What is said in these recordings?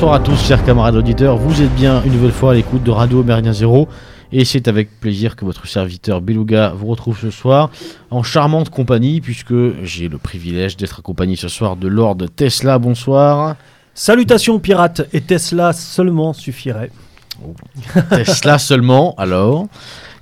Bonsoir à tous, chers camarades auditeurs. Vous êtes bien une nouvelle fois à l'écoute de Radio Méridien Zéro. Et c'est avec plaisir que votre serviteur Beluga vous retrouve ce soir en charmante compagnie, puisque j'ai le privilège d'être accompagné ce soir de Lord Tesla. Bonsoir. Salutations pirates, et Tesla seulement suffirait. Tesla seulement, alors.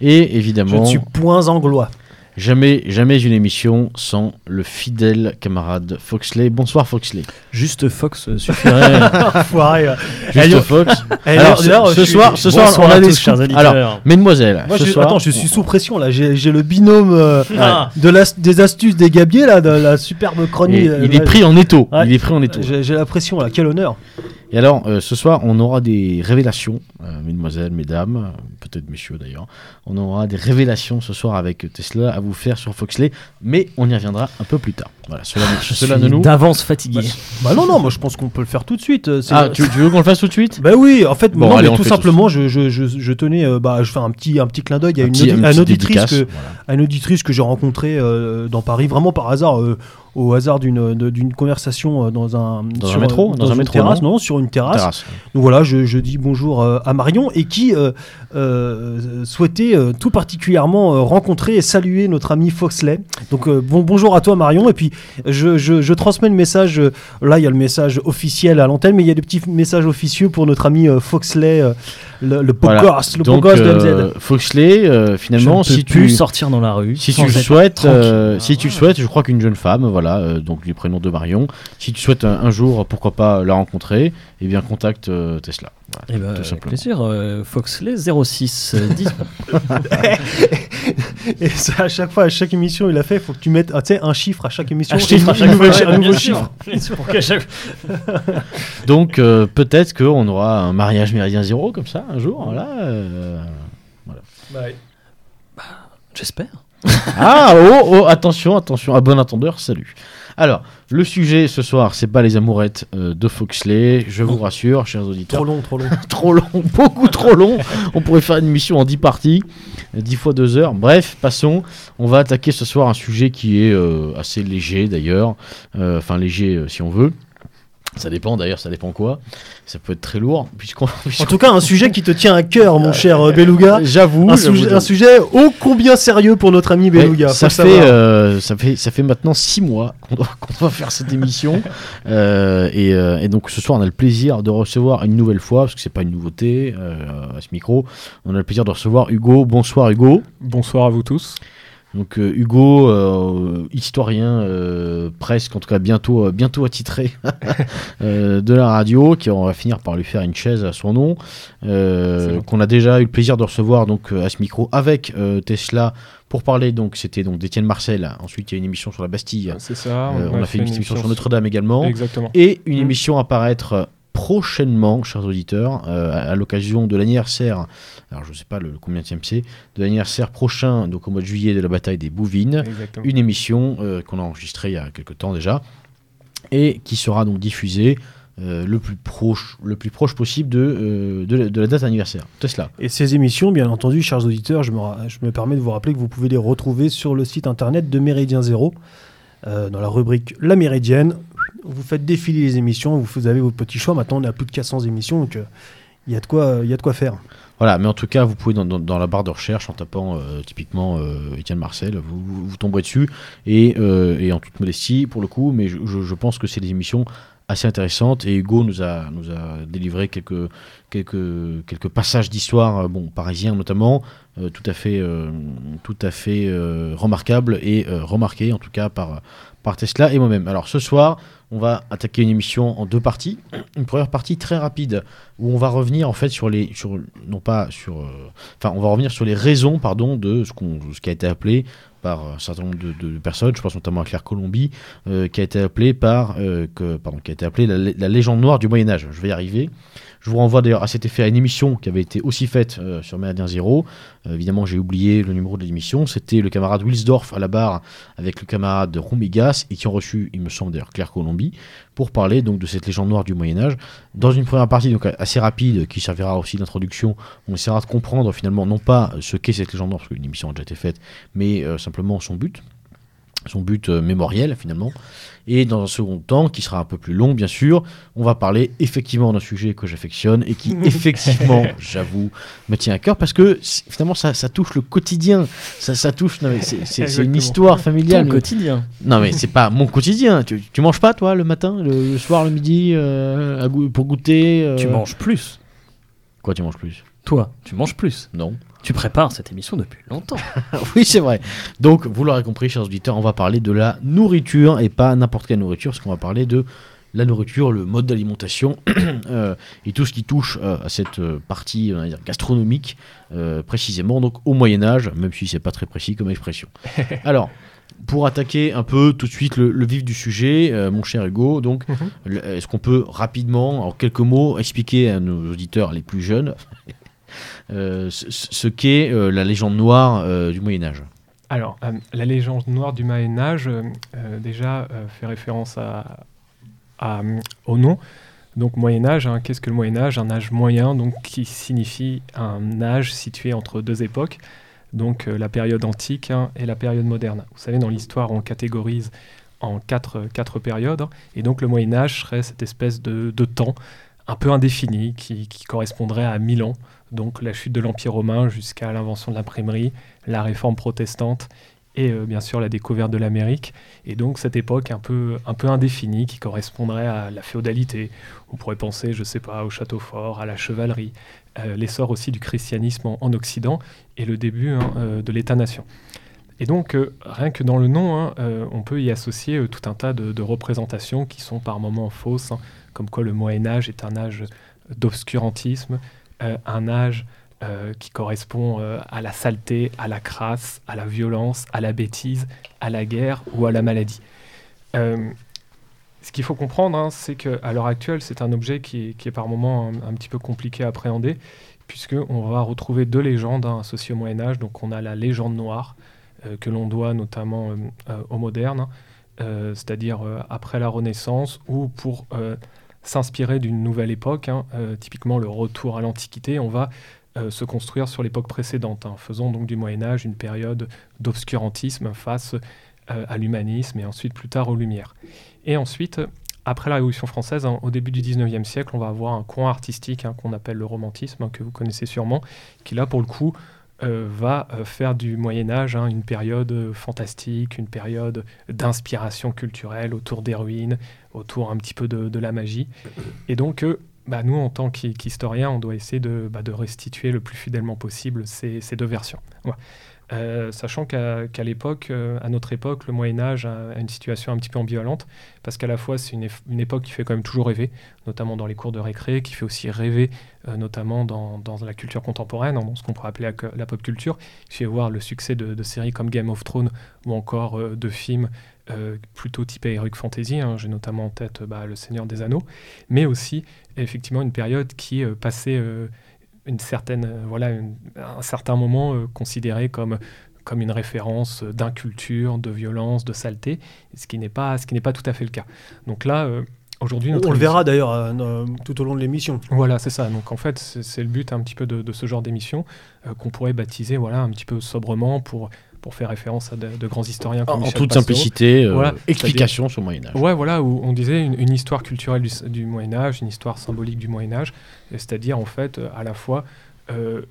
Et Je évidemment, ne suis point anglois. Jamais, jamais une émission sans le fidèle camarade Foxley. Bonsoir Foxley. Juste Fox euh, suffirait. Enfoiré. Juste Allez, Fox. Alors, ce, je ce suis- soir, ce soir, on a des scoops. Alors, mesdemoiselles, Moi, ce je, soir, attends, je suis sous pression là. J'ai le binôme euh, de la- des astuces des gabiers là, de la superbe chronique. Et euh, il est pris en étau. Ouais. Il est pris en étau. J'ai j'ai la pression là. Quel honneur. Et alors, euh, ce soir, on aura des révélations, euh, mesdemoiselles, mesdames, peut-être messieurs d'ailleurs. On aura des révélations ce soir avec Tesla à vous faire sur Foxley, mais on y reviendra un peu plus tard. Voilà, cela, Je cela suis ne nous. d'avance fatigué. Bah non non, moi je pense qu'on peut le faire tout de suite. euh, Ah, tu, tu veux qu'on le fasse tout de suite? Bah oui, en fait, Bon, non, allez, mais on tout simplement, je, je, je, je tenais, euh, bah, je fais un petit, un petit clin d'œil à Un une, petit- audi- une auditrice que, voilà. à une auditrice que j'ai rencontrée euh, dans Paris, vraiment par hasard, euh, au hasard d'une conversation dans un Dans un sur, métro Dans un une métro, terrasse, non non, sur une terrasse. Terrasse. Donc voilà, je, je dis bonjour Marion et qui euh, euh, souhaitait euh, tout particulièrement rencontrer et saluer notre ami Foxley. Donc bon, bonjour à toi Marion et puis je, je, transmets le message. là, il y a le message officiel à l'antenne, mais il y a des petits messages officieux pour notre ami Foxley, le, le beau Voilà. gosse, le beau Donc, gosse de euh, MZ. Foxley, euh, finalement, je ne si peux plus tu. sortir dans la rue. Si tu le souhaites, euh, si tu le souhaites, je crois qu'une jeune femme, voilà, euh, donc du prénom de Marion, si tu souhaites un, un jour, pourquoi pas la rencontrer, eh bien contacte euh, Tesla. Voilà, Eh ben, tout avec simplement. plaisir. euh, Foxley 06 euh, 10. Et ça, à chaque fois, à chaque émission, il a fait, il faut que tu mettes ah, tu un chiffre à chaque émission. Un chiffre à chaque fois, un nouveau chiffre. Donc euh, peut-être qu'on aura un mariage méridien zéro comme ça un jour. Voilà. euh. J'espère. Ah oh, oh attention attention à bon entendeur salut. Alors le sujet ce soir c'est pas les amourettes euh, de Foxley. Je vous rassure chers auditeurs. Trop long, trop long. trop long, beaucoup trop long. On pourrait faire une émission en 10 parties, euh, 10 fois 2 heures. Bref, passons. On va attaquer ce soir un sujet qui est euh, assez léger d'ailleurs. Euh, Enfin, léger euh, si on veut. Ça dépend d'ailleurs, ça dépend quoi. Ça peut être très lourd. Puisqu'on, En tout cas, un sujet qui te tient à cœur, mon cher euh, Beluga. J'avoue. Un, j'avoue, sujet, un sujet ô combien sérieux pour notre ami Ouais, Beluga. ça, fait, euh, ça, fait, ça fait maintenant six mois qu'on doit, qu'on doit faire cette émission. Euh, et, euh, et donc ce soir, on a le plaisir de recevoir une nouvelle fois, parce que c'est pas une nouveauté euh, à ce micro, on a le plaisir de recevoir Hugo. Bonsoir Hugo. Bonsoir à vous tous. Donc euh, Hugo, euh, historien euh, presque, en tout cas bientôt, euh, bientôt attitré de la radio, qui on va finir par lui faire une chaise à son nom, qu'on a déjà eu le plaisir de recevoir donc à ce micro avec Tesla pour parler. Donc c'était donc d'Étienne Marcel. Ensuite il y a une émission sur la Bastille. C'est ça. On, a fait une émission sur Notre-Dame également. Exactement. Et une Mm. émission à paraître prochainement, chers auditeurs, euh, à, à l'occasion de l'anniversaire, alors je ne sais pas le combien c'est, de l'anniversaire prochain, donc au mois de juillet de la bataille des Bouvines, Exactement. une émission euh, qu'on a enregistrée il y a quelques temps déjà, et qui sera donc diffusée euh, le, plus proche, le plus proche possible de, euh, de, la- de la date anniversaire. Tesla. Et ces émissions, bien entendu, chers auditeurs, je me, je me permets de vous rappeler que vous pouvez les retrouver sur le site internet de Méridien Zéro, euh, dans la rubrique La Méridienne. Vous faites défiler les émissions, vous, avez votre petit choix. Maintenant, on à plus de 400 émissions, donc euh, il y, a de quoi- il y a de quoi faire. Voilà, mais en tout cas, vous pouvez dans, la barre de recherche, en tapant euh, typiquement euh, Étienne Marcel, vous, vous, tomberez dessus, et, euh, en toute modestie pour le coup, mais je, pense que c'est des émissions assez intéressantes, et Hugo nous a, nous a délivré quelques, quelques, quelques passages d'histoire, euh, bon, parisiens notamment, euh, tout à fait, euh, euh, remarquables, et euh, remarqués en tout cas par, par Tesla et moi-même. Alors ce soir, on va attaquer une émission en deux parties. Une première partie très rapide où on va revenir en fait sur les non pas sur euh, enfin on va revenir sur les raisons pardon de ce qui a été appelé par un certain nombre de, personnes, je pense notamment à Claire Colombi, euh, qui a été appelé par euh, pardon qui a été appelé la, lé- la légende noire du Moyen Âge. Je vais y arriver. Je vous renvoie d'ailleurs à cet effet à une émission qui avait été aussi faite euh, sur Méridien Zéro. Euh, évidemment, j'ai oublié le numéro de l'émission. C'était le camarade Wilsdorf à la barre avec le camarade Roumigas et qui ont reçu, il me semble d'ailleurs, Claire Pour parler donc de cette légende noire du Moyen Âge. Dans une première partie donc assez rapide qui servira aussi d'introduction, on essaiera de comprendre finalement non pas ce qu'est cette légende noire parce qu'une émission a déjà été faite, mais euh, simplement son but. Son but euh, mémoriel finalement. Et dans un second temps, qui sera un peu plus long bien sûr, on va parler effectivement d'un sujet que j'affectionne et qui effectivement, j'avoue, me tient à cœur parce que finalement ça, ça touche le quotididien, ça, ça touche, non, mais c'est- une histoire Ton familiale. mais- quotidien. non mais c'est pas mon quotidien. Tu, tu manges pas toi le matin, le, le soir, le midi euh, pour goûter euh, Tu manges plus. Quoi tu manges plus? Toi, tu manges plus. Non. Tu prépares cette émission depuis longtemps. oui c'est vrai. Donc vous l'aurez compris chers auditeurs, on va parler de la nourriture et pas n'importe quelle nourriture, parce qu'on va parler de la nourriture, le mode d'alimentation euh, et tout ce qui touche euh, à cette euh, partie on va dire, gastronomique précisément donc au Moyen Âge, même si c'est pas très précis comme expression. Alors pour attaquer un peu tout de suite le, le vif du sujet, mon cher Hugo, donc Mhm. est-ce qu'on peut rapidement, en quelques mots, expliquer à nos auditeurs les plus jeunes ce, ce qu'est euh, la légende noire euh, du Moyen Âge. Alors, euh, la légende noire du Moyen Âge, euh, euh, déjà, euh, fait référence euh, au nom. Donc, Moyen Âge, hein, qu'est-ce que le Moyen Âge? Un âge moyen, donc qui signifie un âge situé entre deux époques, donc euh, la période antique hein, et la période moderne. Vous savez, dans l'histoire, on catégorise en quatre, périodes, hein, et donc le Moyen Âge serait cette espèce de, de temps un peu indéfini qui, qui correspondrait à 1000 ans, donc la chute de l'Empire romain jusqu'à l'invention de l'imprimerie, la réforme protestante et euh, bien sûr la découverte de l'Amérique. Et donc cette époque un peu, un peu indéfinie qui correspondrait à la féodalité. On pourrait penser, je sais pas, au château fort, à la chevalerie, euh, l'essor aussi du christianisme en, en Occident et le début hein, euh, de l'État-nation. Et donc, rien que dans le nom, hein, on peut y associer tout un tas de, représentations qui sont par moments fausses, hein, comme quoi le Moyen Âge est un âge d'obscurantisme, un âge euh, qui correspond euh, à la saleté, à la crasse, à la violence, à la bêtise, à la guerre ou à la maladie. Euh, ce qu'il faut comprendre, hein, c'est qu'à l'heure actuelle, c'est un objet qui est, par moments un, petit peu compliqué à appréhender, puisqu'on va retrouver deux légendes hein, associées au Moyen Âge. Donc on a la légende noire, euh, que l'on doit notamment euh, euh, au moderne, euh, c'est-à-dire euh, après la Renaissance, ou pour euh, s'inspirer d'une nouvelle époque, hein, euh, typiquement le retour à l'Antiquité, on va euh, se construire sur l'époque précédente, hein, faisant donc du Moyen Âge une période d'obscurantisme face euh, à l'humanisme et ensuite plus tard aux Lumières. Et ensuite, après la Révolution française, hein, au début du 19e siècle, on va avoir un courant artistique hein, qu'on appelle le romantisme, que vous connaissez sûrement, qui là pour le coup euh, va euh, faire du Moyen Âge hein, une période euh, fantastique, une période d'inspiration culturelle autour des ruines, autour un petit peu de, la magie. Et donc, bah, nous, en tant qu'hi- qu'historiens, on doit essayer de, bah, de restituer le plus fidèlement possible ces, deux versions. Euh, sachant qu'à l'époque, euh, à notre époque, le Moyen Âge a, une situation un petit peu ambivalente, parce qu'à la fois c'est une, époque qui fait quand même toujours rêver, notamment dans les cours de récré, qui fait aussi rêver, euh, notamment dans, la culture contemporaine, ce qu'on pourrait appeler la, pop culture. Il fait voir le succès de, séries comme Game of Thrones ou encore de films plutôt typés Heroic Fantasy. hein. J'ai notamment en tête bah, Le Seigneur des Anneaux, mais aussi effectivement une période qui passait une certaine, euh, voilà, une- un certain moment euh, considéré comme comme une référence euh, d'inculture, de violence, de saleté, ce qui n'est pas ce qui n'est pas tout à fait le cas. Donc là, euh, aujourd'hui, notre On le verra d'ailleurs euh, tout au long de l'émission. voilà, c'est ça. Donc en fait, c'est le but un petit peu de, de ce genre d'émission qu'on pourrait baptiser, voilà, un petit peu sobrement pour pour faire référence à de, de grands historiens comme En, en toute simplicité, euh, Voilà, explication sur le Moyen Âge. Ouais, voilà, où on disait une, une histoire culturelle du, du Moyen Âge, une histoire symbolique du Moyen Âge, c'est-à-dire en fait euh, à la fois euh,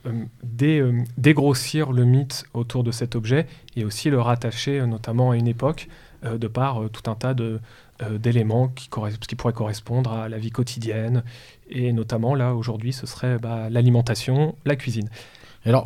dé- dégrossir le mythe autour de cet objet et aussi le rattacher notamment à une époque de par tout un tas de d'éléments qui pourraient correspondre à la vie quotidienne et notamment là aujourd'hui ce serait bah, l'alimentation, la cuisine. Alors,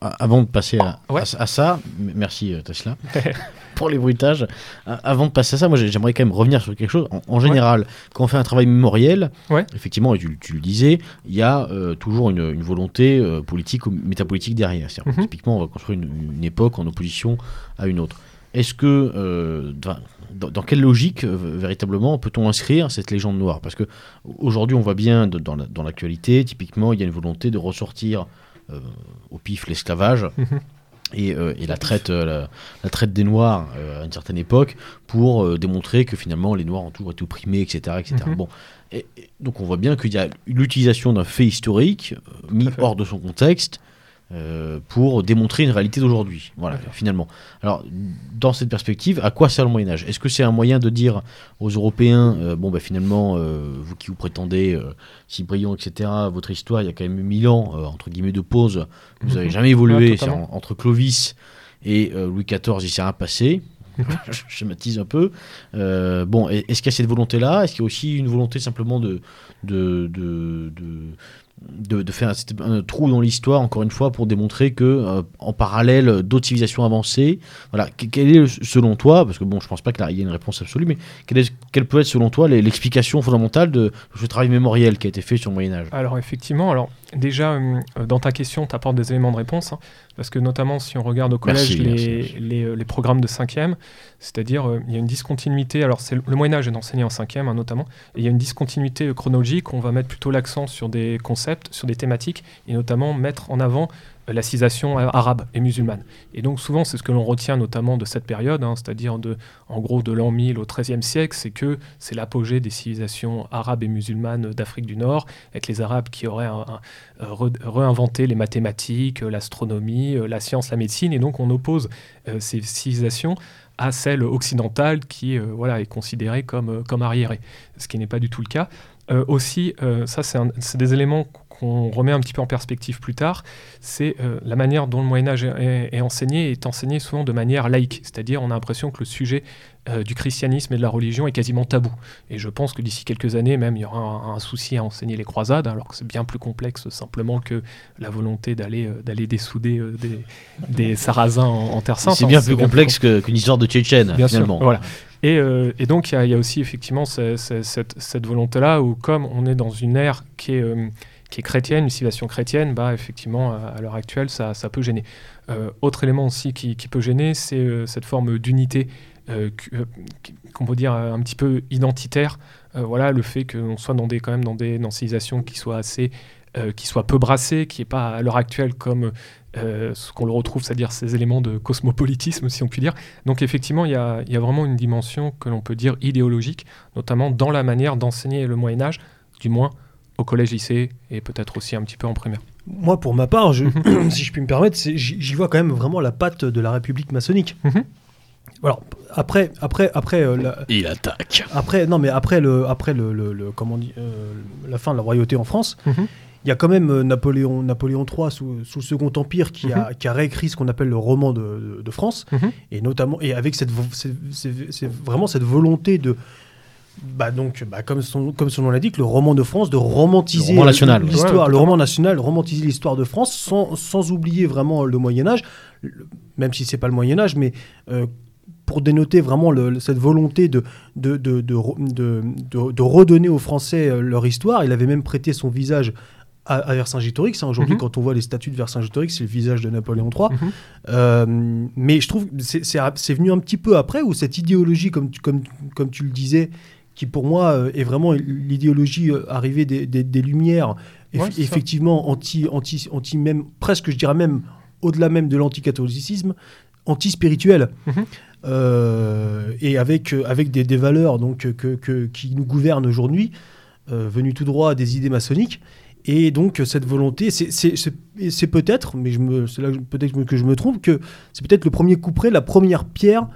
avant de passer à, Ouais. à- à ça, merci euh, Tesla pour les bruitages. Avant de passer à ça, moi j'ai- j'aimerais quand même revenir sur quelque chose. En, en général, quand on fait un travail mémoriel, Ouais. effectivement, et tu, tu le disais, il y a euh, toujours une, une volonté euh, politique ou métapolitique derrière. Mhm. Typiquement, on va construire une, une époque en opposition à une autre. Est-ce que, euh, dans, quelle logique véritablement peut-on inscrire cette légende noire? Parce que aujourd'hui, on voit bien de- dans la- dans l'actualité, typiquement, il y a une volonté de ressortir au pif l'esclavage Mhm. et, euh, et la, traite, euh, la, la traite des Noirs euh, à une certaine époque pour euh, démontrer que finalement les Noirs ont toujours été opprimés, etc. etc. Mhm. Bon. Et, et donc on voit bien qu'il y a l'utilisation d'un fait historique euh, mis hors de son contexte euh, pour démontrer une réalité d'aujourd'hui. Voilà, finalement. Alors, dans cette perspective, à quoi sert le Moyen Âge? Est-ce que c'est un moyen de dire aux Européens, euh, bon, bah, finalement, euh, vous qui vous prétendez euh, si brillants, etc., votre histoire, il y a quand même eu mille ans, euh, entre guillemets, de pause, vous n'avez Mhm. jamais évolué, Ouais, en- entre Clovis et euh, Louis XIV, il s'est rien passé. Mhm. Je schématise un peu. Euh, bon, est-ce qu'il y a cette volonté-là? Est-ce qu'il y a aussi une volonté simplement de, de, de, de, de- faire un, trou dans l'histoire, encore une fois, pour démontrer que euh, en parallèle d'autres civilisations avancées, voilà, que- quelle est selon toi, parce que bon, je pense pas qu'il y ait une réponse absolue, mais quelle, est- quelle peut être selon toi l'explication fondamentale de ce travail mémoriel qui a été fait sur le Moyen Âge? Alors effectivement, alors déjà euh, dans ta question, tu apportes des éléments de réponse, hein, parce que notamment si on regarde au collège Merci, les, merci, merci. Les, euh, les programmes de 5e, c'est-à-dire euh, il y a une discontinuité, alors c'est le le Moyen Âge est enseigné en 5e hein, notamment, et il y a une discontinuité chronologique, on va mettre plutôt l'accent sur des concepts, sur des thématiques, et notamment mettre en avant euh, la civilisation a- arabe et musulmane. Et donc souvent c'est ce que l'on retient notamment de cette période, hein, c'est-à-dire de, en gros de l'an 1000 au XIIIe siècle, c'est que c'est l'apogée des civilisations arabes et musulmanes d'Afrique du Nord, avec les Arabes qui auraient euh, réinventé les mathématiques, euh, l'astronomie, euh, la science, la médecine, et donc on oppose euh, ces civilisations à celle occidentale qui euh, voilà, est considérée comme, euh, comme arriérée, ce qui n'est pas du tout le cas. Euh, aussi, euh, ça c'est des éléments qu'on remet un petit peu en perspective plus tard, c'est euh, la manière dont le Moyen Âge est, est enseigné, est enseigné souvent de manière laïque, c'est-à-dire on a l'impression que le sujet euh, du christianisme et de la religion est quasiment tabou. Et je pense que d'ici quelques années, même, il y aura un, un souci à enseigner les croisades, alors que c'est bien plus complexe simplement que la volonté d'aller euh, d'aller dessouder euh, des, des sarrasins en, en Terre Sainte. C'est hein, bien plus complexe qu'une histoire de Tchétchène, Bien finalement. sûr, voilà. Et, euh, et donc, il y, a- il y a aussi effectivement ce- ce- cette, cette volonté-là où, comme on est dans une ère qui est, euh, qui est chrétienne, une civilisation chrétienne, bah, effectivement, à, l'heure actuelle, ça, ça peut gêner. Euh, autre élément aussi qui, qui peut gêner, c'est euh, cette forme d'unité euh, qu'on peut dire un petit peu identitaire. Voilà, le fait qu'on soit dans des, quand même dans des, dans civilisations qui soient assez qui soient peu brassées, qui n'est pas à l'heure actuelle comme ce qu'on le retrouve, c'est-à-dire ces éléments de cosmopolitisme, si on peut dire. Donc effectivement, il y y a vraiment une dimension que l'on peut dire idéologique, notamment dans la manière d'enseigner le Moyen Âge, du moins au collège-lycée et peut-être aussi un petit peu en primaire. Moi, pour ma part, je- si je puis me permettre, j'y vois quand même vraiment la patte de la République maçonnique. Mhm. Alors, après, après, après, euh, la- Il attaque. après, non, mais après le, après le, le- le- comment on dit, euh, la fin de la royauté en France, Mhm. il y a quand même euh, Napoléon, Napoléon III sous, sous le Second Empire qui, a, qui a réécrit ce qu'on appelle le roman de, de- de France, Mhm. et notamment et avec cette, c'est vraiment cette volonté de bah donc, bah comme, son, comme son nom l'indique, le roman de France, de romantiser Le roman national. l'histoire, Ouais, le roman national, romantiser l'histoire de France sans, sans oublier vraiment le Moyen Âge, même si c'est pas le Moyen Âge, mais euh, pour dénoter vraiment le- cette volonté de, de, de, de, re- de- de- de redonner aux Français euh, leur histoire. Il avait même prêté son visage à, à Vercingétorix. hein. Aujourd'hui, Mhm. quand on voit les statues de Vercingétorix, c'est le visage de Napoléon III. Mhm. Euh, mais je trouve que c'est- venu un petit peu après, où cette idéologie, comme tu, comme, comme tu le disais, qui pour moi euh, est vraiment l'idéologie euh, arrivée des, des- des Lumières, eff- ça. effectivement anti, anti, anti même, presque je dirais même, au-delà même de l'anticatholicisme, anti-spirituel. Mhm. Euh, et avec, avec des, des valeurs donc, que, que- qui nous gouvernent aujourd'hui, euh, venues tout droit des idées maçonniques. Et donc cette volonté, c'est- peut-être, mais je me- c'est là peut-être que je me- trompe, que c'est peut-être le premier couperet, la première pierre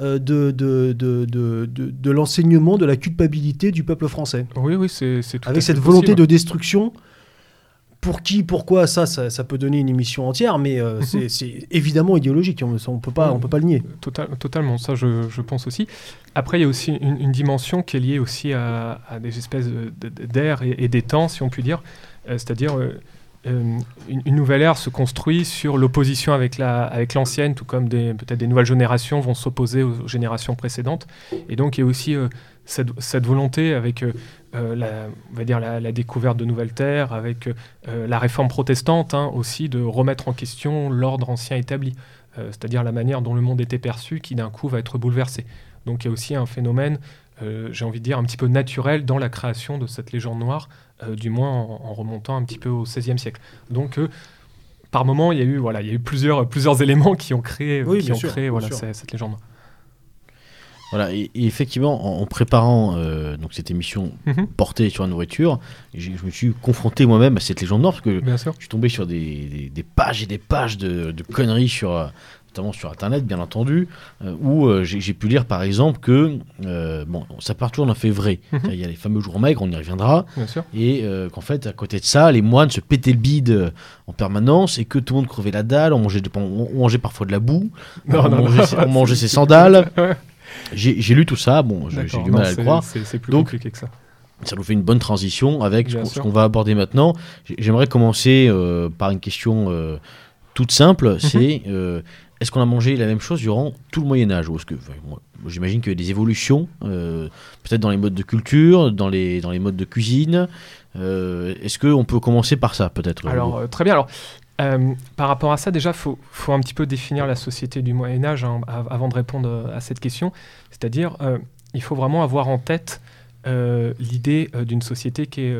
de, de, de, de, de- l'enseignement de la culpabilité du peuple français. Oui, oui, c'est tout à Avec cette volonté possible. de destruction, pour qui, pourquoi, ça, ça, ça peut donner une émission entière, mais euh, Mhm. c'est- évidemment idéologique, on ne peut, pas- on peut pas le nier. Total- totalement, ça je, je pense aussi. Après, il y a aussi une, une dimension qui est liée aussi à, à des espèces d'ères et, et des temps, si on peut dire. Euh, C'est-à-dire, euh, euh, une, nouvelle ère se construit sur l'opposition avec la- avec l'ancienne, tout comme peut-être des nouvelles générations vont s'opposer aux générations précédentes. Et donc, il y a aussi euh, cette, volonté avec euh, la, on va dire la, découverte de nouvelles terres, avec la réforme protestante hein, aussi, de remettre en question l'ordre ancien établi. C'est-à-dire la manière dont le monde était perçu qui d'un coup va être bouleversé. Donc il y a aussi un phénomène, j'ai envie de dire, un petit peu naturel dans la création de cette légende noire, euh, du moins en, en remontant un petit peu au XVIe siècle. Donc euh, par moment, il y a eu, voilà, il y a eu plusieurs, plusieurs éléments qui ont créé, Oui, qui ont sûr, créé voilà, cette, cette légende noire. Voilà, et, et effectivement, en, en préparant euh, donc cette émission Mhm. portée sur la nourriture, je me suis confronté moi-même à cette légende nord parce que Bien sûr. je suis tombé sur des, des- des pages et des pages de, de conneries sur, euh, notamment sur Internet, bien entendu, euh, où euh, j'ai pu lire par exemple que, euh, bon, ça part toujours d'un fait vrai. Mhm. Il y a les fameux jours maigres, on y reviendra, Bien sûr. et qu'en fait, à côté de ça, les moines se pétaient le bide en permanence et que tout le monde crevait la dalle, on mangeait, de- on, on mangeait parfois de la boue, Non, on, non, mangeait, non. ses- on mangeait ses sandales. J'ai lu tout ça, bon, j'ai du mal à le croire. C'est plus Donc, compliqué que ça. Ça nous fait une bonne transition avec ce Bien qu'on- ce va aborder maintenant. J'ai- J'aimerais commencer euh, par une question euh, toute simple, Mhm. c'est euh, est-ce qu'on a mangé la même chose durant tout le Moyen Âge ou est-ce que j'imagine qu'il y a des évolutions, euh, peut-être dans les modes de culture, dans les dans les modes de cuisine. Euh, est-ce qu'on peut commencer par ça peut-être Alors, euh, très bien. Alors, par rapport à ça, déjà, il faut, faut un petit peu définir la société du Moyen-Âge hein, av- avant de répondre à cette question. C'est-à-dire, il faut vraiment avoir en tête l'idée d'une société qui est,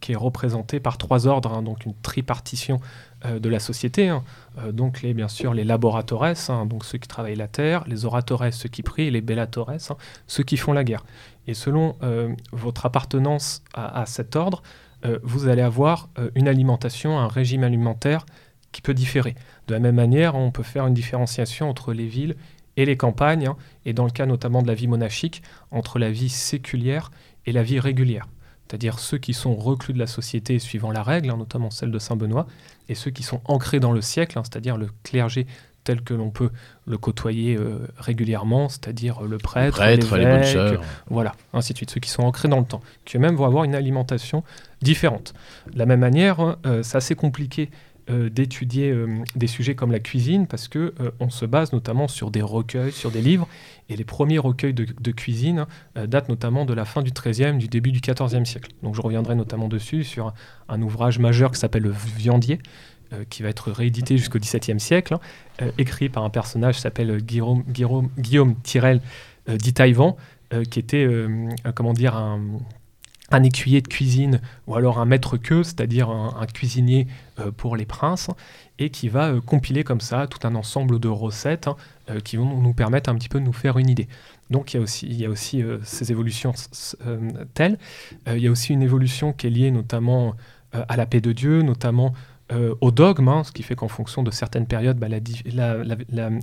qui est représentée par trois ordres, hein, donc une tripartition euh, de la société. hein. Euh, donc, les, bien sûr, les laboratores, hein, donc ceux qui travaillent la terre, les oratores, ceux qui prient, les bellatores, hein, ceux qui font la guerre. Et selon euh, votre appartenance à, cet ordre, vous allez avoir une alimentation, un régime alimentaire qui peut différer. De la même manière, on peut faire une différenciation entre les villes et les campagnes, et dans le cas notamment de la vie monastique, entre la vie séculière et la vie régulière. C'est-à-dire ceux qui sont reclus de la société suivant la règle, hein, notamment celle de Saint-Benoît, et ceux qui sont ancrés dans le siècle, hein, c'est-à-dire le clergé tel que l'on peut le côtoyer euh, régulièrement, c'est-à-dire le prêtre, les bonnes sœurs. voilà, ainsi de suite, ceux qui sont ancrés dans le temps, qui eux-mêmes vont avoir une alimentation différente. De la même manière, hein, euh, c'est assez compliqué euh, d'étudier euh, des sujets comme la cuisine parce que euh, on se base notamment sur des recueils, sur des livres, et les premiers recueils de, cuisine datent notamment de la fin du XIIIe, du début du XIVe siècle. Donc je reviendrai notamment dessus sur un, ouvrage majeur qui s'appelle Le Viandier, qui va être réédité jusqu'au XVIIe siècle, hein, écrit par un personnage qui s'appelle Guillaume, Guillaume, Guillaume Tirel euh, qui était, comment dire, un, un écuyer de cuisine ou alors un maître queue, c'est-à-dire un, cuisinier euh, pour les princes, et qui va euh, compiler comme ça tout un ensemble de recettes hein, euh, qui vont nous permettre un petit peu de nous faire une idée. Donc il y a aussi, ces évolutions telles. Il y a aussi une évolution qui est liée notamment à la paix de Dieu, notamment au dogme, hein, ce qui fait qu'en fonction de certaines périodes, bah,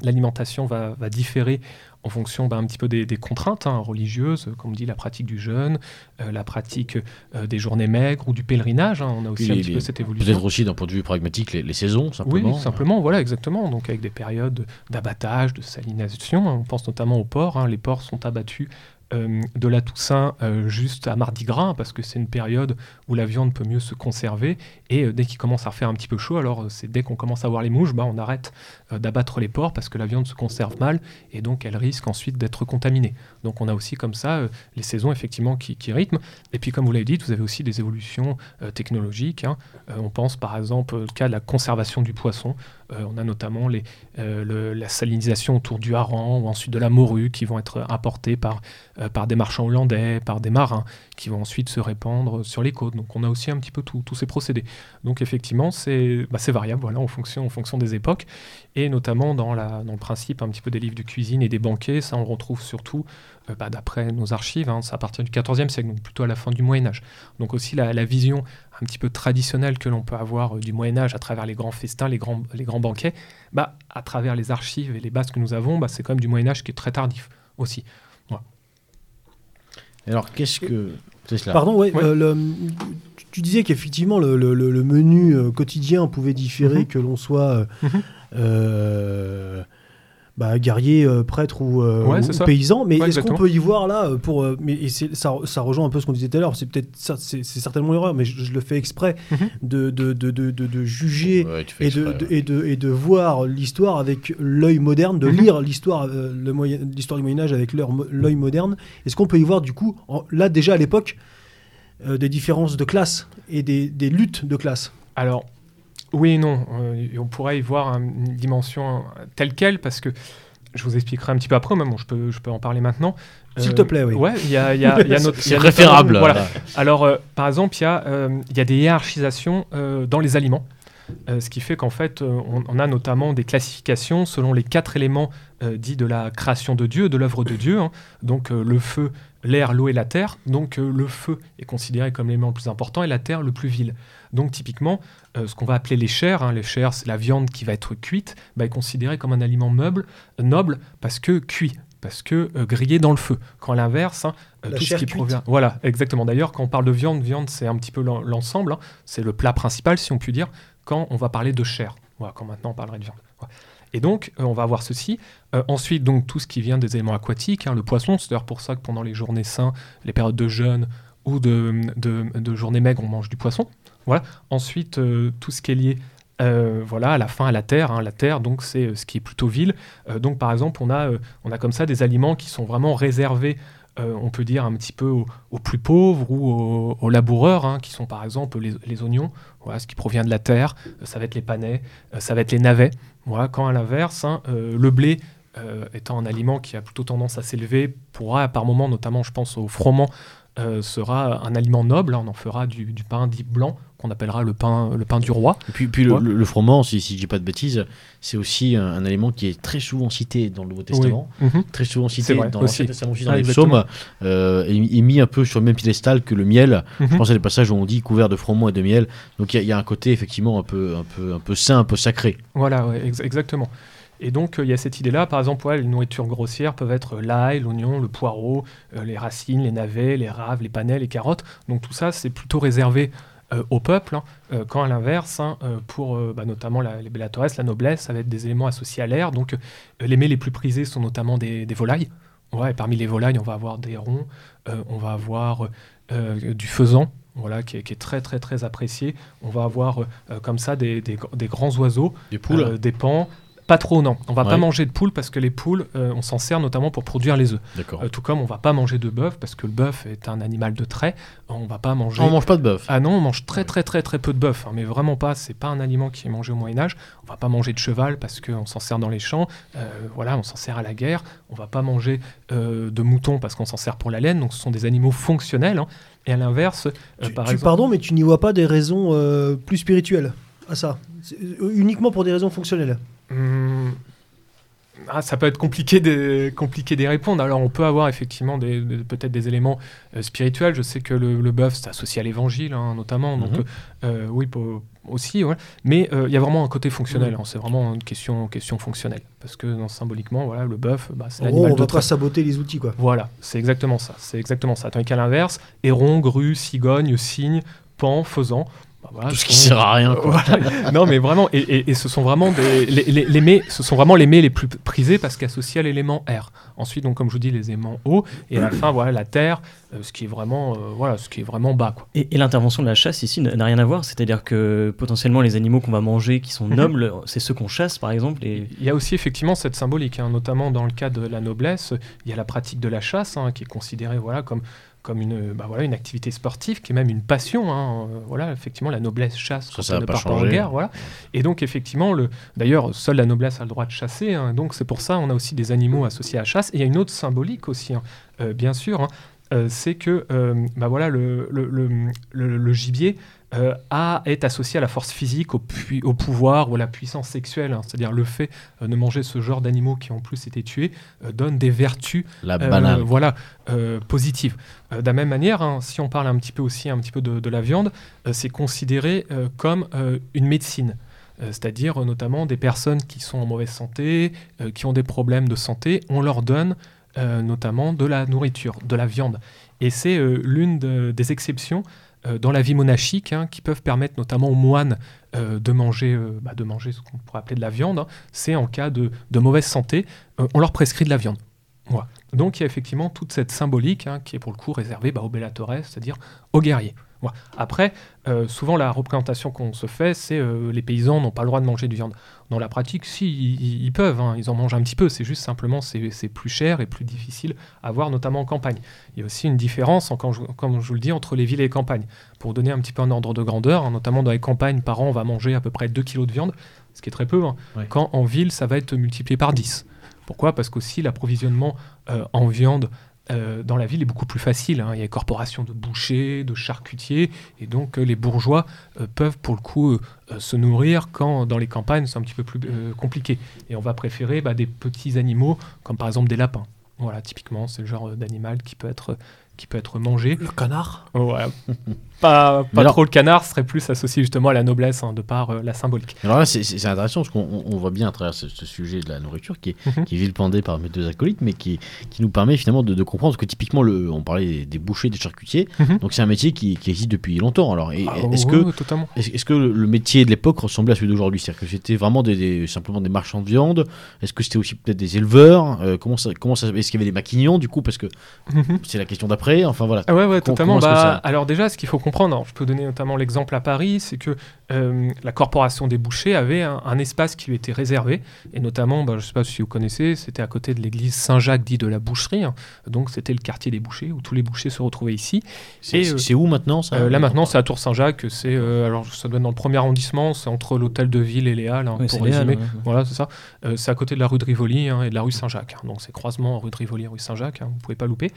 l'alimentation va différer en fonction bah, un petit peu des, des contraintes hein, religieuses, comme on dit la pratique du jeûne, euh, la pratique euh, des journées maigres ou du pèlerinage. hein. on a aussi un les- petit peu cette évolution. Peut-être aussi d'un point de vue pragmatique les, les saisons simplement. Oui, simplement, voilà, exactement. Donc avec des périodes d'abattage, de salination. On pense notamment aux porcs. hein. Les porcs sont abattus euh, de la Toussaint euh, juste à Mardi Gras, parce que c'est une période où la viande peut mieux se conserver. Et euh, dès qu'il commence à faire un petit peu chaud, alors c'est dès qu'on commence à voir les mouches, bah, on arrête d'abattre les porcs parce que la viande se conserve mal et donc elle risque ensuite d'être contaminée. Donc on a aussi comme ça les saisons effectivement qui, rythment. Et puis comme vous l'avez dit, vous avez aussi des évolutions technologiques. hein. On pense par exemple au cas de la conservation du poisson. Euh, on a notamment euh, la salinisation autour du hareng ou ensuite de la morue qui vont être apportées par, euh, par des marchands hollandais, par des marins qui vont ensuite se répandre sur les côtes. Donc on a aussi un petit peu tous ces procédés. Donc effectivement, c'est bah, variable voilà, en, fonction, des époques et notamment dans, le principe un petit peu des livres de cuisine et des banquets. Ça, on retrouve surtout bah, d'après nos archives, hein, c'est à partir du XIVe siècle, donc plutôt à la fin du Moyen Âge. Donc aussi la vision un petit peu traditionnelle que l'on peut avoir euh, du Moyen Âge à travers les grands festins, les grands, les grands banquets, bah, à travers les archives et les bases que nous avons, bah, c'est quand même du Moyen Âge qui est très tardif aussi. Alors qu'est-ce que cela Pardon, ouais, Ouais. euh, le- tu- disais qu'effectivement le, le- le- le menu euh, quotidien pouvait différer Mhm. que l'on soit Mhm. euh, bah, guerrier, euh, prêtre ou, euh, Ouais, ou paysan. Mais Ouais, est-ce qu'on peut y voir là euh, pour euh, mais ça, ça rejoint un peu ce qu'on disait tout à l'heure. C'est peut-être ça, c'est c'est certainement une erreur, mais je, je le fais exprès Mhm. de, de, de, de, de- de juger. Ouais, Et de, exprès, de- et, de, et de voir l'histoire avec l'œil moderne, de Mhm. lire l'histoire euh, le moyen- l'histoire du Moyen Âge avec l'œil moderne. Est-ce qu'on peut y voir du coup, en- là déjà à l'époque, euh, des différences de classe et des, des luttes de classe? Alors, oui et non. Euh, et on pourrait y voir une dimension euh, telle qu'elle, parce que je vous expliquerai un petit peu après, mais bon, je peux, je peux en parler maintenant. S'il Euh, te plaît, oui. Ouais, il y a, il y a- il y a notre- C'est préférable. Voilà. Alors, euh, par exemple, il y, a, euh, il y a des hiérarchisations euh, dans les aliments. euh, ce qui fait qu'en fait, euh, on, on a notamment des classifications selon les quatre éléments euh, dits de la création de Dieu, de l'œuvre de Dieu, hein. donc euh, le feu, l'air, l'eau et la terre. Donc euh, le feu est considéré comme l'élément le plus important et la terre le plus vil. Donc typiquement, euh, ce qu'on va appeler les chairs, hein, les chairs c'est la viande qui va être cuite, bah, est considérée comme un aliment meuble, noble parce que cuit, parce que euh, grillé dans le feu. Quand à l'inverse, hein, euh, tout ce qui cuite. provient... Voilà, exactement. D'ailleurs, quand on parle de viande, viande c'est un petit peu l'en- l'ensemble, hein. c'est le plat principal si on peut dire, quand on va parler de chair. Voilà, quand maintenant on parlerait de viande. Et donc, euh, on va avoir ceci. Euh, ensuite, donc, tout ce qui vient des éléments aquatiques, hein, le poisson, c'est d'ailleurs pour ça que pendant les journées sains, les périodes de jeûne ou de, de, de journées maigres, on mange du poisson. Voilà. Ensuite, euh, tout ce qui est lié euh, voilà, à la fin, à la terre. hein. La terre, donc, c'est euh, ce qui est plutôt vil. Euh, donc, par exemple, on a, on a comme ça des aliments qui sont vraiment réservés, on peut dire, un petit peu aux, plus pauvres ou aux, laboureurs, hein, qui sont par exemple les, oignons, voilà, ce qui provient de la terre. Ça va être les panais, ça va être les navets. Voilà, quand à l'inverse, hein, le blé, étant un aliment qui a plutôt tendance à s'élever, pourra par moment, notamment je pense au froment, euh, sera un aliment noble. on en fera du, du pain dit blanc, qu'on appellera le pain, le pain du roi. Et puis, puis le, Ouais. le- le froment, si, si je dis pas de bêtises, c'est aussi un, un aliment qui est très souvent cité dans le Nouveau Testament, Mhm. très souvent cité vrai, dans aussi. l'Ancien Testament aussi, dans Ah, les psaumes, euh, et, et mis un peu sur le même piédestal que le miel. Je Mhm. pense à des passages où on dit couvert de froment et de miel. Donc il y, a- il y a un côté effectivement un peu, un peu, un peu sain, un peu sacré. Voilà, ouais, ex- exactement. Et donc, euh, il y a cette idée-là. Par exemple, ouais, les nourritures grossières peuvent être l'ail, l'oignon, le poireau, euh, les racines, les navets, les raves, les panais, les carottes. Donc, tout ça, c'est plutôt réservé euh, au peuple. hein. Euh, quand à l'inverse, hein, euh, pour euh, bah, notamment la, les bellatores, la noblesse, ça va être des éléments associés à l'air. Donc, euh, les mets les plus prisés sont notamment des, des volailles. Ouais, et parmi les volailles, on va avoir des ronds, euh, on va avoir euh, du faisan. Voilà, qui est, qui est très très très apprécié. On va avoir euh, euh, comme ça des, des- des grands oiseaux Des poules. euh, des pans. Pas trop, non. On va Ouais. pas manger de poules parce que les poules, euh, on s'en sert notamment pour produire les œufs. D'accord. Euh, tout comme on va pas manger de bœuf parce que le bœuf est un animal de trait. On va pas manger. on mange pas de bœuf. Ah non, on mange très très très très peu de bœuf, hein, mais vraiment pas. C'est pas un aliment qui est mangé au Moyen Âge. On va pas manger de cheval parce qu'on s'en sert dans les champs. Euh, voilà, on s'en sert à la guerre. On va pas manger de mouton parce qu'on s'en sert pour la laine. Donc ce sont des animaux fonctionnels. hein. Et à l'inverse, Tu, par tu- exemple, pardon, mais tu n'y vois pas des raisons plus spirituelles à ça Uniquement pour des raisons fonctionnelles. Hum, ah, ça peut être compliqué de, compliqué d'y répondre. Alors, on peut avoir effectivement des, peut-être des éléments euh, spirituels. Je sais que le, le bœuf, c'est associé à l'évangile, hein, notamment. Donc, Mhm. euh, oui, aussi. ouais. Mais euh, il y a vraiment un côté fonctionnel. Hein. C'est vraiment une question, question fonctionnelle. Parce que non, symboliquement, voilà, le bœuf, bah, c'est l'animal on de va pas saboter les outils, quoi. Voilà, c'est exactement ça. C'est exactement ça. Tandis qu'à l'inverse, héron, grue, cigogne, cygne, pan, faisan. Voilà, Tout ce qui sont- sert à rien. Quoi. voilà. non, mais vraiment, et, et- et ce sont vraiment des, les, les- les mets, ce sont vraiment les mets les plus prisés parce qu'associés à l'élément air. Ensuite, donc comme je vous dis, les éléments eau, et à la fin, voilà, la terre, euh, ce qui est vraiment, euh, voilà, ce qui est vraiment bas, quoi. Et, et l'intervention de la chasse ici n'a rien à voir, c'est-à-dire que potentiellement les animaux qu'on va manger qui sont nobles, c'est ceux qu'on chasse par exemple. Et... Il y a aussi effectivement cette symbolique, hein, notamment dans le cas de la noblesse, il y a la pratique de la chasse hein, qui est considérée voilà, comme, comme une, bah, voilà, une activité sportive, qui est même une passion. hein, euh, voilà, effectivement, la noblesse chasse Ça, quand ça ne pas part pas en guerre. Voilà. Et donc effectivement, le, d'ailleurs, seule la noblesse a le droit de chasser. hein, donc c'est pour ça on a aussi des animaux associés à la chasse. Et il y a une autre symbolique aussi, hein, euh, bien sûr. hein, euh, c'est que euh, bah voilà, le, le- le gibier euh, a, est associé à la force physique, au, pouvoir ou à la puissance sexuelle. hein. C'est-à-dire le fait euh, de manger ce genre d'animaux qui en plus été tués euh, donne des vertus La banane. voilà, positives. De la même manière, hein, si on parle un petit peu aussi un petit peu de, de la viande, c'est considéré comme une médecine. C'est-à-dire notamment des personnes qui sont en mauvaise santé, qui ont des problèmes de santé, on leur donne notamment de la nourriture, de la viande. Et c'est l'une de- des exceptions dans la vie monachique hein, qui peuvent permettre notamment aux moines euh, de, manger, euh, bah, de manger ce qu'on pourrait appeler de la viande. hein. C'est en cas de, mauvaise santé, euh, on leur prescrit de la viande. Donc il y a effectivement toute cette symbolique hein, qui est pour le coup réservée bah, aux bellatores, c'est-à-dire aux guerriers. Après, euh, souvent la représentation qu'on se fait, c'est euh, les paysans n'ont pas le droit de manger de viande. Dans la pratique, si, ils, ils peuvent, hein, ils en mangent un petit peu, c'est juste simplement c'est c'est plus cher et plus difficile à voir, notamment en campagne. Il y a aussi une différence, en- quand je- comme je vous le dis, entre les villes et les campagnes. Pour donner un petit peu un ordre de grandeur, hein, notamment dans les campagnes, par an, on va manger à peu près 2 kg de viande, ce qui est très peu, hein, Ouais. quand en ville, ça va être multiplié par 10. Pourquoi? Parce qu'aussi l'approvisionnement euh, en viande euh, dans la ville est beaucoup plus facile. hein. Il y a des corporations de bouchers, de charcutiers, et donc euh, les bourgeois euh, peuvent pour le coup se nourrir quand dans les campagnes c'est un petit peu plus compliqué. Et on va préférer bah, des petits animaux comme par exemple des lapins. Voilà, typiquement, c'est le genre d'animal qui peut être qui peut être mangé. Le canard Voilà. Pas pas alors- trop le canard, serait plus associé justement à la noblesse hein, de par euh, la symbolique. Alors là, c'est- intéressant parce qu'on on- on voit bien à travers ce, ce sujet de la nourriture qui est, Mhm. qui est vilipendé par mes deux acolytes, mais qui, qui nous permet finalement de, de comprendre que typiquement, le, on parlait des, des bouchers, des charcutiers, Mhm. donc c'est un métier qui, qui existe depuis longtemps. Alors, Ah, est-ce oui, que Est-ce est-ce que le métier de l'époque ressemblait à celui d'aujourd'hui? C'est-à-dire que c'était vraiment des, des- simplement des marchands de viande? Est-ce que c'était aussi peut-être des éleveurs? Euh, Comment ça, comment ça, Est-ce qu'il y avait des maquignons du coup? Parce que Mhm. c'est la question d'après. Enfin voilà. Ah ouais, ouais, totalement. Bah, alors déjà, ce qu'il faut comprendre, alors, je peux donner notamment l'exemple à Paris, c'est que euh, la corporation des bouchers avait un, un espace qui lui était réservé, et notamment, bah, je ne sais pas si vous connaissez, c'était à côté de l'église Saint-Jacques dit de la Boucherie, hein. donc c'était le quartier des bouchers où tous les bouchers se retrouvaient ici. C'est euh, où maintenant ça Euh, là maintenant, c'est à Tour Saint-Jacques, c'est alors ça doit être dans le premier arrondissement, c'est entre l'hôtel de ville et les Halles, hein, Ouais, pour résumer. ouais. Voilà, c'est ça. C'est à côté de la rue de Rivoli hein, et de la rue Saint-Jacques. Donc c'est croisement rue de Rivoli et rue Saint-Jacques, vous pouvez pas louper.